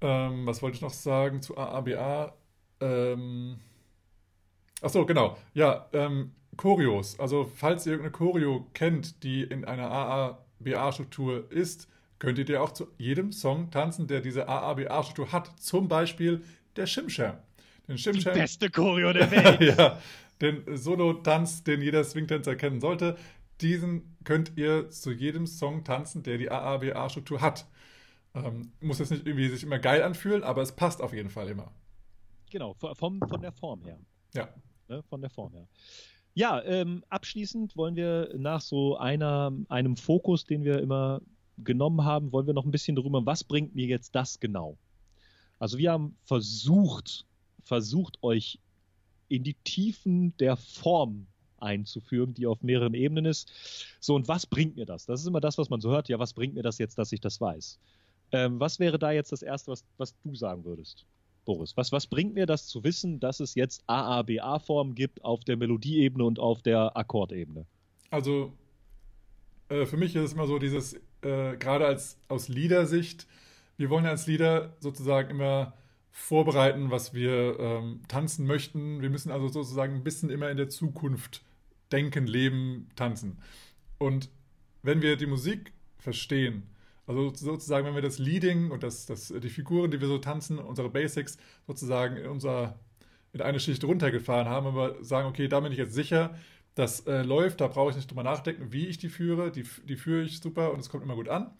ähm, was wollte ich noch sagen zu AABA? Ähm, Achso, genau. Ja, ähm, Choreos. Also, falls ihr irgendeine Choreo kennt, die in einer AABA-Struktur ist, könntet ihr auch zu jedem Song tanzen, der diese AABA-Struktur hat. Zum Beispiel der Shimsham. Den Shimsham. Die beste Choreo der Welt. ja, den Solo-Tanz, den jeder Swing-Tänzer kennen sollte. Diesen könnt ihr zu jedem Song tanzen, der die AABA-Struktur hat. Ähm, muss jetzt nicht irgendwie sich immer geil anfühlen, aber es passt auf jeden Fall immer. Genau, vom, von der Form her. Ja. Ne, von der Form her. Ja, ähm, abschließend wollen wir nach so einer, einem Fokus, den wir immer genommen haben, wollen wir noch ein bisschen darüber, was bringt mir jetzt das genau? Also wir haben versucht, versucht euch in die Tiefen der Form einzuführen, die auf mehreren Ebenen ist. So, und was bringt mir das? Das ist immer das, was man so hört. Ja, was bringt mir das jetzt, dass ich das weiß? Ähm, was wäre da jetzt das Erste, was, was du sagen würdest, Boris? Was, was bringt mir das zu wissen, dass es jetzt AABA-Formen gibt auf der Melodieebene und auf der Akkordebene? Also, äh, für mich ist es immer so dieses, äh, gerade als aus Liedersicht, wir wollen ja als Lieder sozusagen immer vorbereiten, was wir ähm, tanzen möchten. Wir müssen also sozusagen ein bisschen immer in der Zukunft denken, leben, tanzen. Und wenn wir die Musik verstehen, also sozusagen, wenn wir das Leading und das, das, die Figuren, die wir so tanzen, unsere Basics sozusagen in, unser, in eine Schicht runtergefahren haben, wir sagen, okay, da bin ich jetzt sicher, das äh, läuft, da brauche ich nicht drüber nachdenken, wie ich die führe, die, die führe ich super und es kommt immer gut an,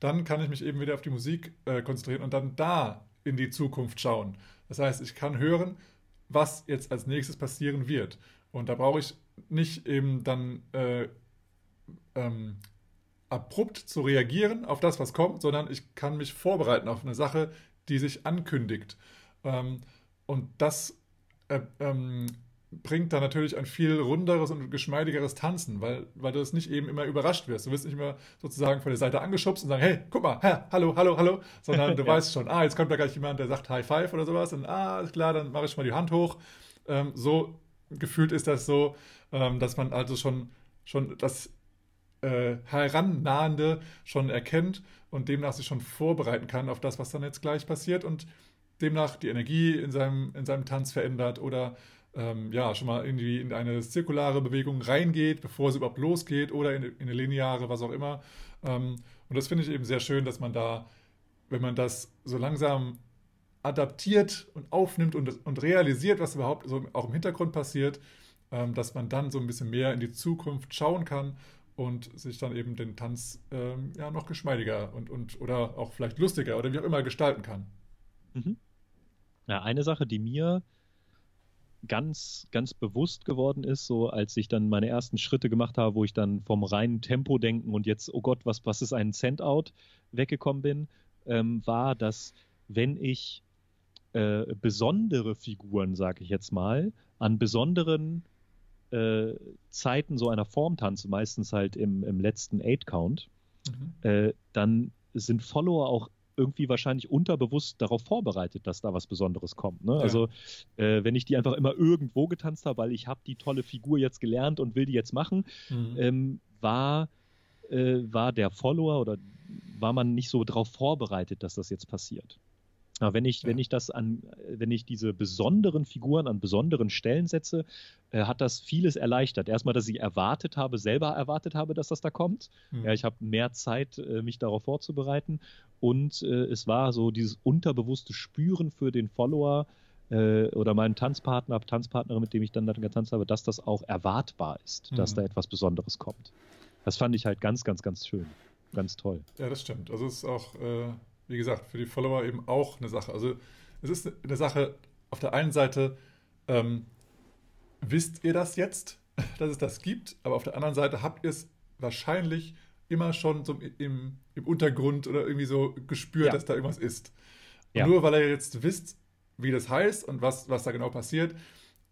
dann kann ich mich eben wieder auf die Musik äh, konzentrieren und dann da in die Zukunft schauen. Das heißt, ich kann hören, was jetzt als nächstes passieren wird. Und da brauche ich nicht eben dann äh, ähm, abrupt zu reagieren auf das, was kommt, sondern ich kann mich vorbereiten auf eine Sache, die sich ankündigt. Ähm, und das äh, ähm, bringt dann natürlich ein viel runderes und geschmeidigeres Tanzen, weil, weil du das nicht eben immer überrascht wirst. Du wirst nicht immer sozusagen von der Seite angeschubst und sagen, hey, guck mal, ha, hallo, hallo, hallo, sondern du ja. weißt schon, ah, jetzt kommt da gleich jemand, der sagt High Five oder sowas und ah, ist klar, dann mache ich mal die Hand hoch. Ähm, so gefühlt ist das so, ähm, dass man also schon, schon das äh, Herannahende schon erkennt und demnach sich schon vorbereiten kann auf das, was dann jetzt gleich passiert und demnach die Energie in seinem, in seinem Tanz verändert oder ähm, ja, schon mal irgendwie in eine zirkulare Bewegung reingeht, bevor es überhaupt losgeht oder in, in eine lineare, was auch immer. Ähm, und das finde ich eben sehr schön, dass man da, wenn man das so langsam adaptiert und aufnimmt und, und realisiert, was überhaupt so auch im Hintergrund passiert, ähm, dass man dann so ein bisschen mehr in die Zukunft schauen kann und sich dann eben den Tanz ähm, ja noch geschmeidiger und, und oder auch vielleicht lustiger oder wie auch immer gestalten kann. Mhm. Ja, eine Sache, die mir ganz, ganz bewusst geworden ist, so als ich dann meine ersten Schritte gemacht habe, wo ich dann vom reinen Tempo denken und jetzt, oh Gott, was, was ist ein Cent-Out weggekommen bin, ähm, war, dass wenn ich äh, besondere Figuren, sage ich jetzt mal, an besonderen äh, Zeiten so einer Form tanze, meistens halt im, im letzten Eight-Count, mhm. äh, dann sind Follower auch irgendwie wahrscheinlich unterbewusst darauf vorbereitet, dass da was Besonderes kommt. Ne? Ja. Also äh, wenn ich die einfach immer irgendwo getanzt habe, weil ich habe die tolle Figur jetzt gelernt und will die jetzt machen, mhm. ähm, war, äh, war der Follower oder war man nicht so darauf vorbereitet, dass das jetzt passiert. Aber wenn ich, ja. wenn ich das an, wenn ich diese besonderen Figuren an besonderen Stellen setze, äh, hat das vieles erleichtert. Erstmal, dass ich erwartet habe, selber erwartet habe, dass das da kommt. Mhm. Ja, ich habe mehr Zeit, äh, mich darauf vorzubereiten. Und äh, es war so dieses unterbewusste Spüren für den Follower äh, oder meinen Tanzpartner, Tanzpartnerin, mit dem ich dann, dann getanzt habe, dass das auch erwartbar ist, mhm. dass da etwas Besonderes kommt. Das fand ich halt ganz, ganz, ganz schön. Ganz toll. Ja, das stimmt. Also es ist auch äh, wie gesagt, für die Follower eben auch eine Sache. Also es ist eine Sache, auf der einen Seite ähm, wisst ihr das jetzt, dass es das gibt, aber auf der anderen Seite habt ihr es wahrscheinlich immer schon so im, im Untergrund oder irgendwie so gespürt, ja. dass da irgendwas ist. Ja. nur weil ihr jetzt wisst, wie das heißt und was, was da genau passiert,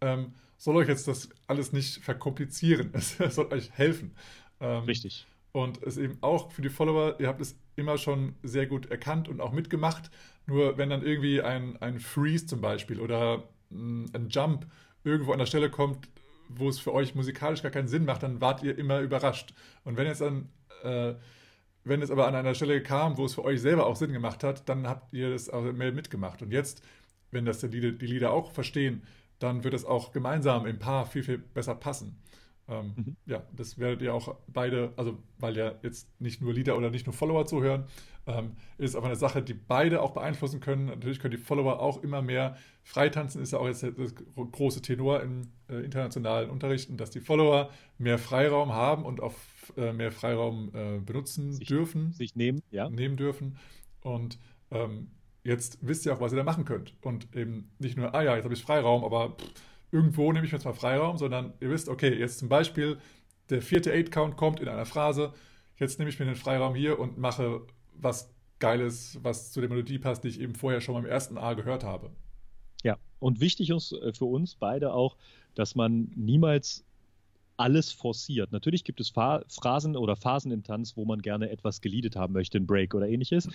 ähm, soll euch jetzt das alles nicht verkomplizieren. Es soll euch helfen. Ähm, Richtig. Und es eben auch für die Follower, ihr habt es immer schon sehr gut erkannt und auch mitgemacht. Nur wenn dann irgendwie ein, ein Freeze zum Beispiel oder mm, ein Jump irgendwo an der Stelle kommt, wo es für euch musikalisch gar keinen Sinn macht, dann wart ihr immer überrascht. Und wenn es dann, äh, wenn es aber an einer Stelle kam, wo es für euch selber auch Sinn gemacht hat, dann habt ihr das auch mehr mitgemacht. Und jetzt, wenn das die die Lieder auch verstehen, dann wird es auch gemeinsam im Paar viel, viel besser passen. Ähm, mhm. Ja, das werdet ihr auch beide, also weil ja jetzt nicht nur Leader oder nicht nur Follower zuhören, ähm, ist aber eine Sache, die beide auch beeinflussen können. Natürlich können die Follower auch immer mehr freitanzen, ist ja auch jetzt das große Tenor im äh, internationalen Unterrichten, dass die Follower mehr Freiraum haben und auch äh, mehr Freiraum äh, benutzen sich, dürfen. Sich nehmen, ja. Nehmen dürfen. Und ähm, jetzt wisst ihr auch, was ihr da machen könnt. Und eben nicht nur, ah ja, jetzt habe ich Freiraum, aber pff, irgendwo nehme ich mir jetzt mal Freiraum, sondern ihr wisst, okay, jetzt zum Beispiel der vierte Eight-Count kommt in einer Phrase, jetzt nehme ich mir den Freiraum hier und mache was Geiles, was zu der Melodie passt, die ich eben vorher schon beim ersten A gehört habe. Ja, und wichtig ist äh, für uns beide auch, dass man niemals alles forciert. Natürlich gibt es Phrasen oder Phasen im Tanz, wo man gerne etwas geliedet haben möchte, ein Break oder ähnliches.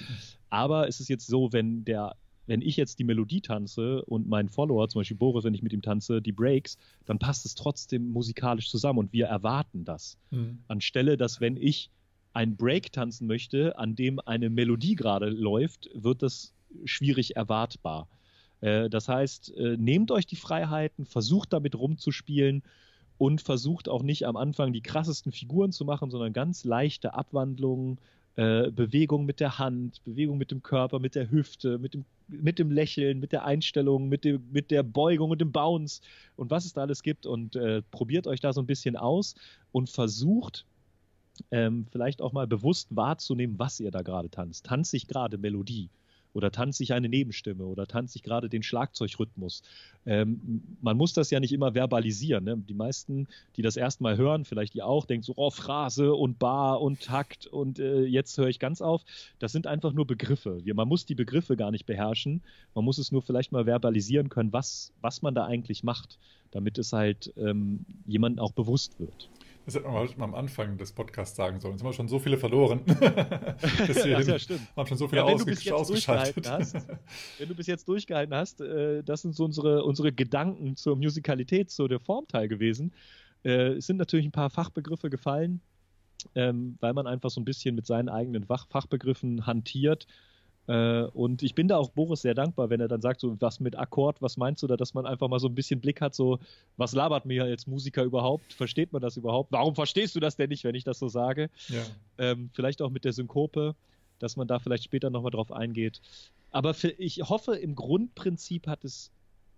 Aber es ist jetzt so, wenn der wenn ich jetzt die Melodie tanze und mein Follower, zum Beispiel Boris, wenn ich mit ihm tanze, die Breaks, dann passt es trotzdem musikalisch zusammen und wir erwarten das. Mhm. Anstelle, dass wenn ich ein Break tanzen möchte, an dem eine Melodie gerade läuft, wird das schwierig erwartbar. Äh, das heißt, äh, nehmt euch die Freiheiten, versucht damit rumzuspielen und versucht auch nicht am Anfang die krassesten Figuren zu machen, sondern ganz leichte Abwandlungen, äh, Bewegung mit der Hand, Bewegung mit dem Körper, mit der Hüfte, mit dem, mit dem Lächeln, mit der Einstellung, mit, dem, mit der Beugung und dem Bounce und was es da alles gibt. Und äh, probiert euch da so ein bisschen aus und versucht ähm, vielleicht auch mal bewusst wahrzunehmen, was ihr da gerade tanzt. Tanzt sich gerade Melodie? Oder tanze ich eine Nebenstimme oder tanze ich gerade den Schlagzeugrhythmus. Ähm, man muss das ja nicht immer verbalisieren. Ne? Die meisten, die das erstmal hören, vielleicht ihr auch, denken so, oh, Phrase und Bar und Takt und äh, jetzt höre ich ganz auf. Das sind einfach nur Begriffe. Man muss die Begriffe gar nicht beherrschen. Man muss es nur vielleicht mal verbalisieren können, was, was man da eigentlich macht, damit es halt ähm, jemandem auch bewusst wird. Das hätte man mal am Anfang des Podcasts sagen sollen. Jetzt haben wir schon so viele verloren. das ja, stimmt. haben schon so viele ja, ausge ausgeschaltet. Hast, wenn du bis jetzt durchgehalten hast, äh, das sind so unsere, unsere Gedanken zur Musikalität, zu der Formteil gewesen. Äh, es sind natürlich ein paar Fachbegriffe gefallen, ähm, weil man einfach so ein bisschen mit seinen eigenen Fach Fachbegriffen hantiert und ich bin da auch Boris sehr dankbar, wenn er dann sagt, so was mit Akkord, was meinst du da, dass man einfach mal so ein bisschen Blick hat, so was labert mir als Musiker überhaupt? Versteht man das überhaupt? Warum verstehst du das denn nicht, wenn ich das so sage? Ja. Ähm, vielleicht auch mit der Synkope, dass man da vielleicht später nochmal drauf eingeht. Aber für, ich hoffe, im Grundprinzip hat es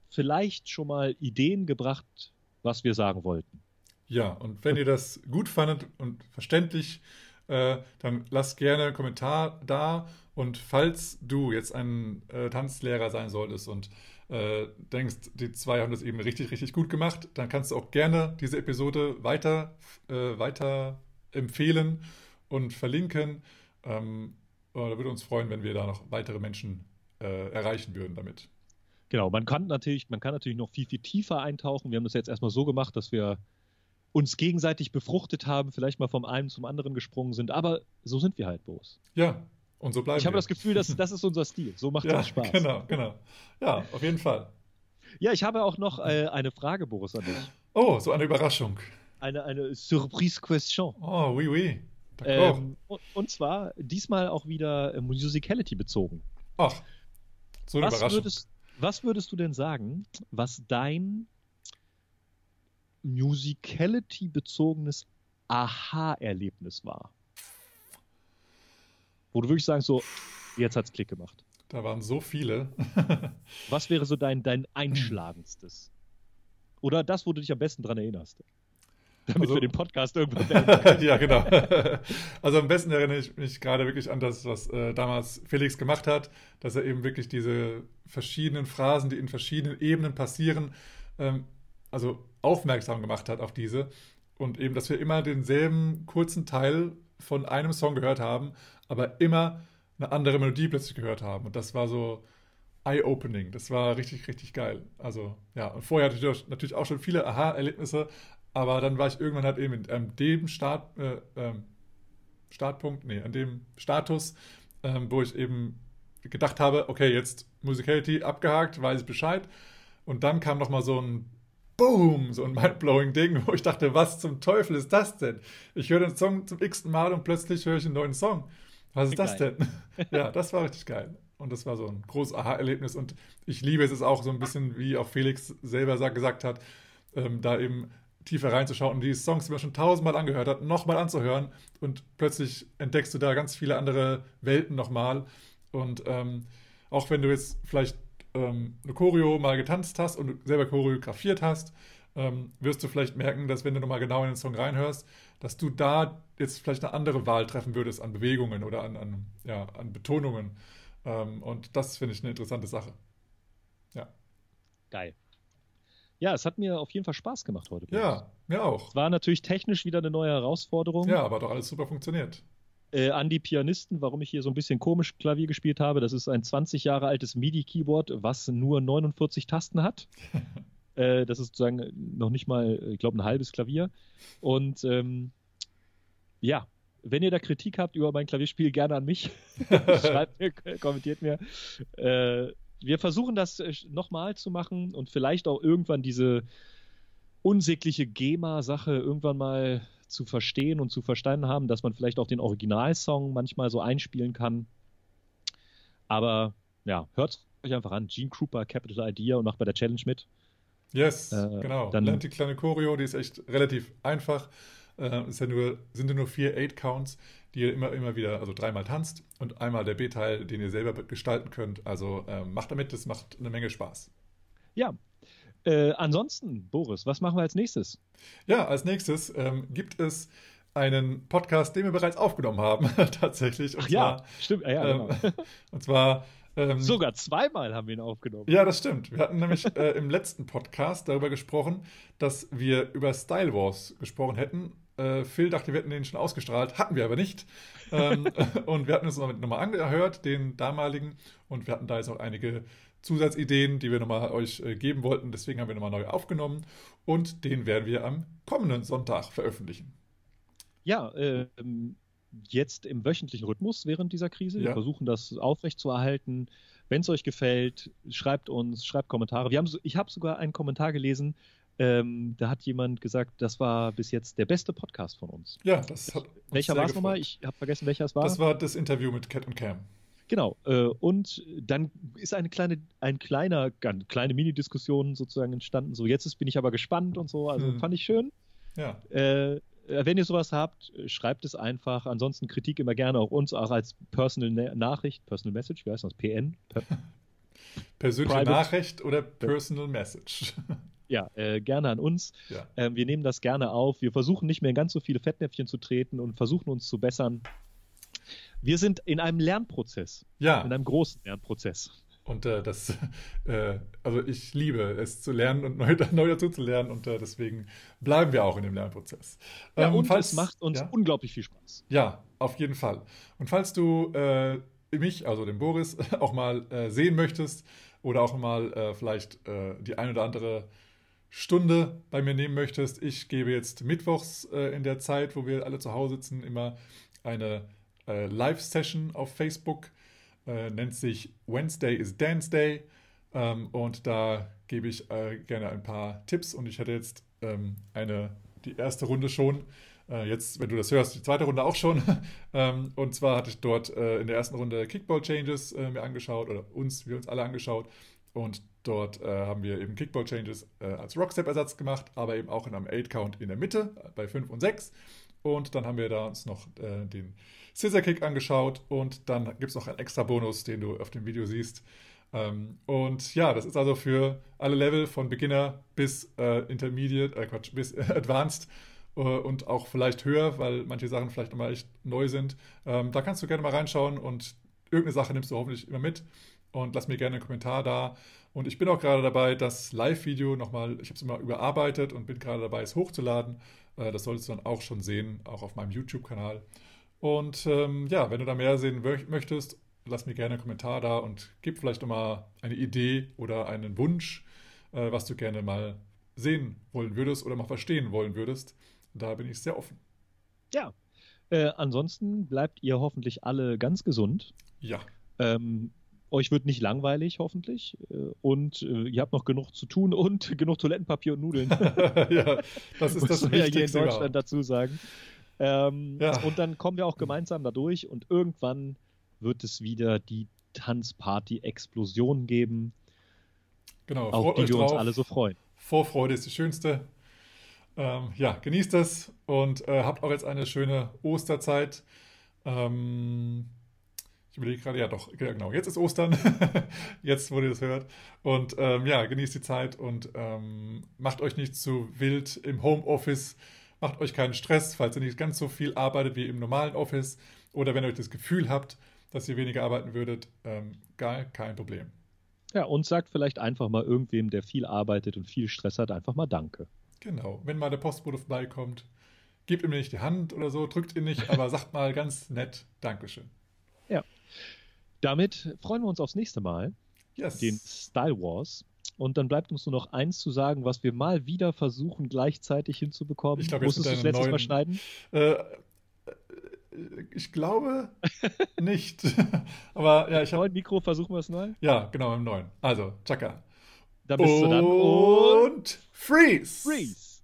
vielleicht schon mal Ideen gebracht, was wir sagen wollten. Ja, und wenn ihr das gut fandet und verständlich, äh, dann lasst gerne einen Kommentar da und falls du jetzt ein äh, Tanzlehrer sein solltest und äh, denkst, die zwei haben das eben richtig, richtig gut gemacht, dann kannst du auch gerne diese Episode weiter, äh, weiter empfehlen und verlinken. Ähm, äh, da würde uns freuen, wenn wir da noch weitere Menschen äh, erreichen würden damit. Genau, man kann natürlich, man kann natürlich noch viel, viel tiefer eintauchen. Wir haben das jetzt erstmal so gemacht, dass wir uns gegenseitig befruchtet haben, vielleicht mal vom einen zum anderen gesprungen sind, aber so sind wir halt, Boris. Ja, und so bleiben Ich habe das Gefühl, dass, das ist unser Stil. So macht ja, das Spaß. Genau, genau. Ja, auf jeden Fall. Ja, ich habe auch noch äh, eine Frage, Boris, an dich. Oh, so eine Überraschung. Eine, eine Surprise-Question. Oh, oui, oui. Ähm, und, und, zwar diesmal auch wieder äh, Musicality bezogen. Ach, so eine was Überraschung. Würdest, was würdest du denn sagen, was dein Musicality-bezogenes Aha-Erlebnis war? Wo du wirklich sagst, so, jetzt hat's Klick gemacht. Da waren so viele. was wäre so dein, dein einschlagendstes? Oder das, wo du dich am besten dran erinnerst? Damit also, wir den Podcast irgendwann beenden. ja, genau. Also am besten erinnere ich mich gerade wirklich an das, was äh, damals Felix gemacht hat, dass er eben wirklich diese verschiedenen Phrasen, die in verschiedenen Ebenen passieren, ähm, also aufmerksam gemacht hat auf diese. Und eben, dass wir immer denselben kurzen Teil von einem Song gehört haben, aber immer eine andere Melodie plötzlich gehört haben. Und das war so eye-opening. Das war richtig, richtig geil. Also, ja, und vorher hatte ich natürlich auch schon viele Aha-Erlebnisse, aber dann war ich irgendwann halt eben an dem Start, äh, ähm, Startpunkt, nee, an dem Status, ähm, wo ich eben gedacht habe, okay, jetzt Musicality abgehakt, weiß ich Bescheid. Und dann kam nochmal so ein Boom, so ein mindblowing Ding, wo ich dachte, was zum Teufel ist das denn? Ich höre den Song zum x-ten Mal und plötzlich höre ich einen neuen Song. Was ist das denn? ja, das war richtig geil. Und das war so ein großes Aha-Erlebnis. Und ich liebe es, es auch so ein bisschen, wie auch Felix selber gesagt hat, ähm, da eben tiefer reinzuschauen und die Songs, die man schon tausendmal angehört hat, nochmal anzuhören und plötzlich entdeckst du da ganz viele andere Welten nochmal. Und ähm, auch wenn du jetzt vielleicht ähm, eine Choreo mal getanzt hast und selber choreografiert hast, ähm, wirst du vielleicht merken, dass wenn du nochmal genau in den Song reinhörst, dass du da jetzt vielleicht eine andere Wahl treffen würdest an Bewegungen oder an, an, ja, an Betonungen. Ähm, und das finde ich eine interessante Sache. Ja. Geil. Ja, es hat mir auf jeden Fall Spaß gemacht heute. Ja, mir auch. Es war natürlich technisch wieder eine neue Herausforderung. Ja, aber doch alles super funktioniert. Äh, an die Pianisten, warum ich hier so ein bisschen komisch Klavier gespielt habe. Das ist ein 20 Jahre altes MIDI-Keyboard, was nur 49 Tasten hat. äh, das ist sozusagen noch nicht mal, ich glaube, ein halbes Klavier. Und ähm, ja, wenn ihr da Kritik habt über mein Klavierspiel, gerne an mich. Schreibt mir, kommentiert mir. Äh, wir versuchen das äh, nochmal zu machen und vielleicht auch irgendwann diese unsägliche GEMA-Sache irgendwann mal zu verstehen und zu verstanden haben, dass man vielleicht auch den Originalsong manchmal so einspielen kann. Aber ja, hört euch einfach an. Gene Krupa, Capital Idea und macht bei der Challenge mit. Yes, äh, genau. Dann lernt die kleine Choreo, die ist echt relativ einfach. Äh, ist ja nur, sind ja nur vier Eight-Counts die ihr immer, immer wieder, also dreimal tanzt und einmal der B-Teil, den ihr selber gestalten könnt. Also ähm, macht damit, das macht eine Menge Spaß. Ja. Äh, ansonsten, Boris, was machen wir als nächstes? Ja, als nächstes ähm, gibt es einen Podcast, den wir bereits aufgenommen haben, tatsächlich. Und Ach zwar, ja, stimmt. Ja, genau. ähm, und zwar ähm, Sogar zweimal haben wir ihn aufgenommen. Ja, das stimmt. Wir hatten nämlich äh, im letzten Podcast darüber gesprochen, dass wir über Style Wars gesprochen hätten äh, Phil dachte, wir hätten den schon ausgestrahlt, hatten wir aber nicht. Ähm, und wir hatten uns nochmal angehört, den damaligen, und wir hatten da jetzt auch einige Zusatzideen, die wir nochmal euch äh, geben wollten. Deswegen haben wir nochmal neu aufgenommen und den werden wir am kommenden Sonntag veröffentlichen. Ja, äh, jetzt im wöchentlichen Rhythmus während dieser Krise. Ja. Wir versuchen das aufrechtzuerhalten. Wenn es euch gefällt, schreibt uns, schreibt Kommentare. Wir haben, ich habe sogar einen Kommentar gelesen, ähm, da hat jemand gesagt, das war bis jetzt der beste Podcast von uns. Ja, das hat. Welcher war es nochmal? Ich habe vergessen, welcher es war. Das war das Interview mit Cat und Cam. Genau. Äh, und dann ist eine kleine, ein kleiner, ganz kleine Mini-Diskussion sozusagen entstanden. So, jetzt bin ich aber gespannt und so. Also hm. fand ich schön. Ja. Äh, wenn ihr sowas habt, schreibt es einfach. Ansonsten Kritik immer gerne auch uns, auch als Personal Nachricht, Personal Message, wie heißt das? PN? Per Persönliche Private. Nachricht oder Personal Message? ja, äh, gerne an uns. Ja. Ähm, wir nehmen das gerne auf. Wir versuchen nicht mehr in ganz so viele Fettnäpfchen zu treten und versuchen uns zu bessern. Wir sind in einem Lernprozess. Ja. In einem großen Lernprozess. Und äh, das, äh, also ich liebe es zu lernen und neu, neu dazu zu lernen und äh, deswegen bleiben wir auch in dem Lernprozess. Ja, ähm, und falls, es macht uns ja? unglaublich viel Spaß. Ja, auf jeden Fall. Und falls du äh, mich, also den Boris, auch mal äh, sehen möchtest oder auch mal äh, vielleicht die ein oder andere Stunde bei mir nehmen möchtest, ich gebe jetzt mittwochs in der Zeit, wo wir alle zu Hause sitzen, immer eine Live-Session auf Facebook äh, nennt sich Wednesday is Dance Day. Ähm, und da gebe ich äh, gerne ein paar Tipps. Und ich hatte jetzt ähm, eine, die erste Runde schon. Äh, jetzt, wenn du das hörst, die zweite Runde auch schon. ähm, und zwar hatte ich dort äh, in der ersten Runde Kickball Changes äh, mir angeschaut oder uns, wir uns alle angeschaut. Und dort äh, haben wir eben Kickball Changes als Rockstep-Ersatz gemacht, aber eben auch in einem 8-Count in der Mitte bei 5 und 6. Und dann haben wir da uns noch den Scissor Kick angeschaut und dann gibt es noch einen extra Bonus, den du auf dem Video siehst. Ähm, und ja, das ist also für alle Level von Beginner bis äh, Intermediate, äh, Quatsch, bis äh, Advanced und auch vielleicht höher, weil manche Sachen vielleicht nochmal echt neu sind. Ähm, da kannst du gerne mal reinschauen und irgendeine Sache nimmst du hoffentlich immer mit und lass mir gerne einen Kommentar da. Und ich bin auch gerade dabei, das Live-Video nochmal, ich habe es immer überarbeitet und bin gerade dabei, es hochzuladen. Äh, das solltest du dann auch schon sehen, auch auf meinem YouTube-Kanal. Und ähm, ja, wenn du da mehr sehen möchtest, lass mir gerne einen Kommentar da und gib vielleicht nochmal eine Idee oder einen Wunsch, äh, was du gerne mal sehen wollen würdest oder mal verstehen wollen würdest. Da bin ich sehr offen. Ja. Äh, ansonsten bleibt ihr hoffentlich alle ganz gesund. Ja. Ähm, euch wird nicht langweilig, hoffentlich. Äh, und äh, ihr habt noch genug zu tun und genug Toilettenpapier und Nudeln. ja, das ist das Wichtigste. Ja hier in Deutschland dazu sagen. Ähm, ja. Und dann kommen wir auch gemeinsam da durch und irgendwann wird es wieder die Tanzparty-Explosion geben. Genau, auf die wir drauf. uns alle so freuen. Vorfreude ist die schönste. Ähm, ja, genießt es und äh, habt auch jetzt eine schöne Osterzeit. Ähm, ich überlege gerade, ja doch, genau, jetzt ist Ostern, jetzt, wo ihr das hört. Und ähm, ja, genießt die Zeit und ähm, macht euch nicht zu wild im Homeoffice. Macht euch keinen Stress, falls ihr nicht ganz so viel arbeitet wie im normalen Office oder wenn ihr euch das Gefühl habt, dass ihr weniger arbeiten würdet, ähm, gar kein Problem. Ja, und sagt vielleicht einfach mal irgendwem, der viel arbeitet und viel Stress hat, einfach mal Danke. Genau, wenn mal der Postbote vorbeikommt, gebt ihm nicht die Hand oder so, drückt ihn nicht, aber sagt mal ganz nett Dankeschön. Ja. Damit freuen wir uns aufs nächste Mal. Yes. Den Style Wars. Und dann bleibt uns nur noch eins zu sagen, was wir mal wieder versuchen, gleichzeitig hinzubekommen. Ich glaube, Musstest du das letztes neuen, Mal schneiden? Äh, äh ich glaube nicht. Aber ja, ich habe. Neuen Mikro, versuchen wir es neu? Ja, genau, im neuen. Also, Chaka. Da bist und du dann. Und Freeze! Freeze!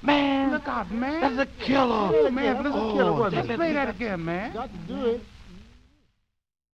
Man, look out, man. That's a killer. Hey, man, that's a killer. Oh, Let's play that again, man. Got to do it.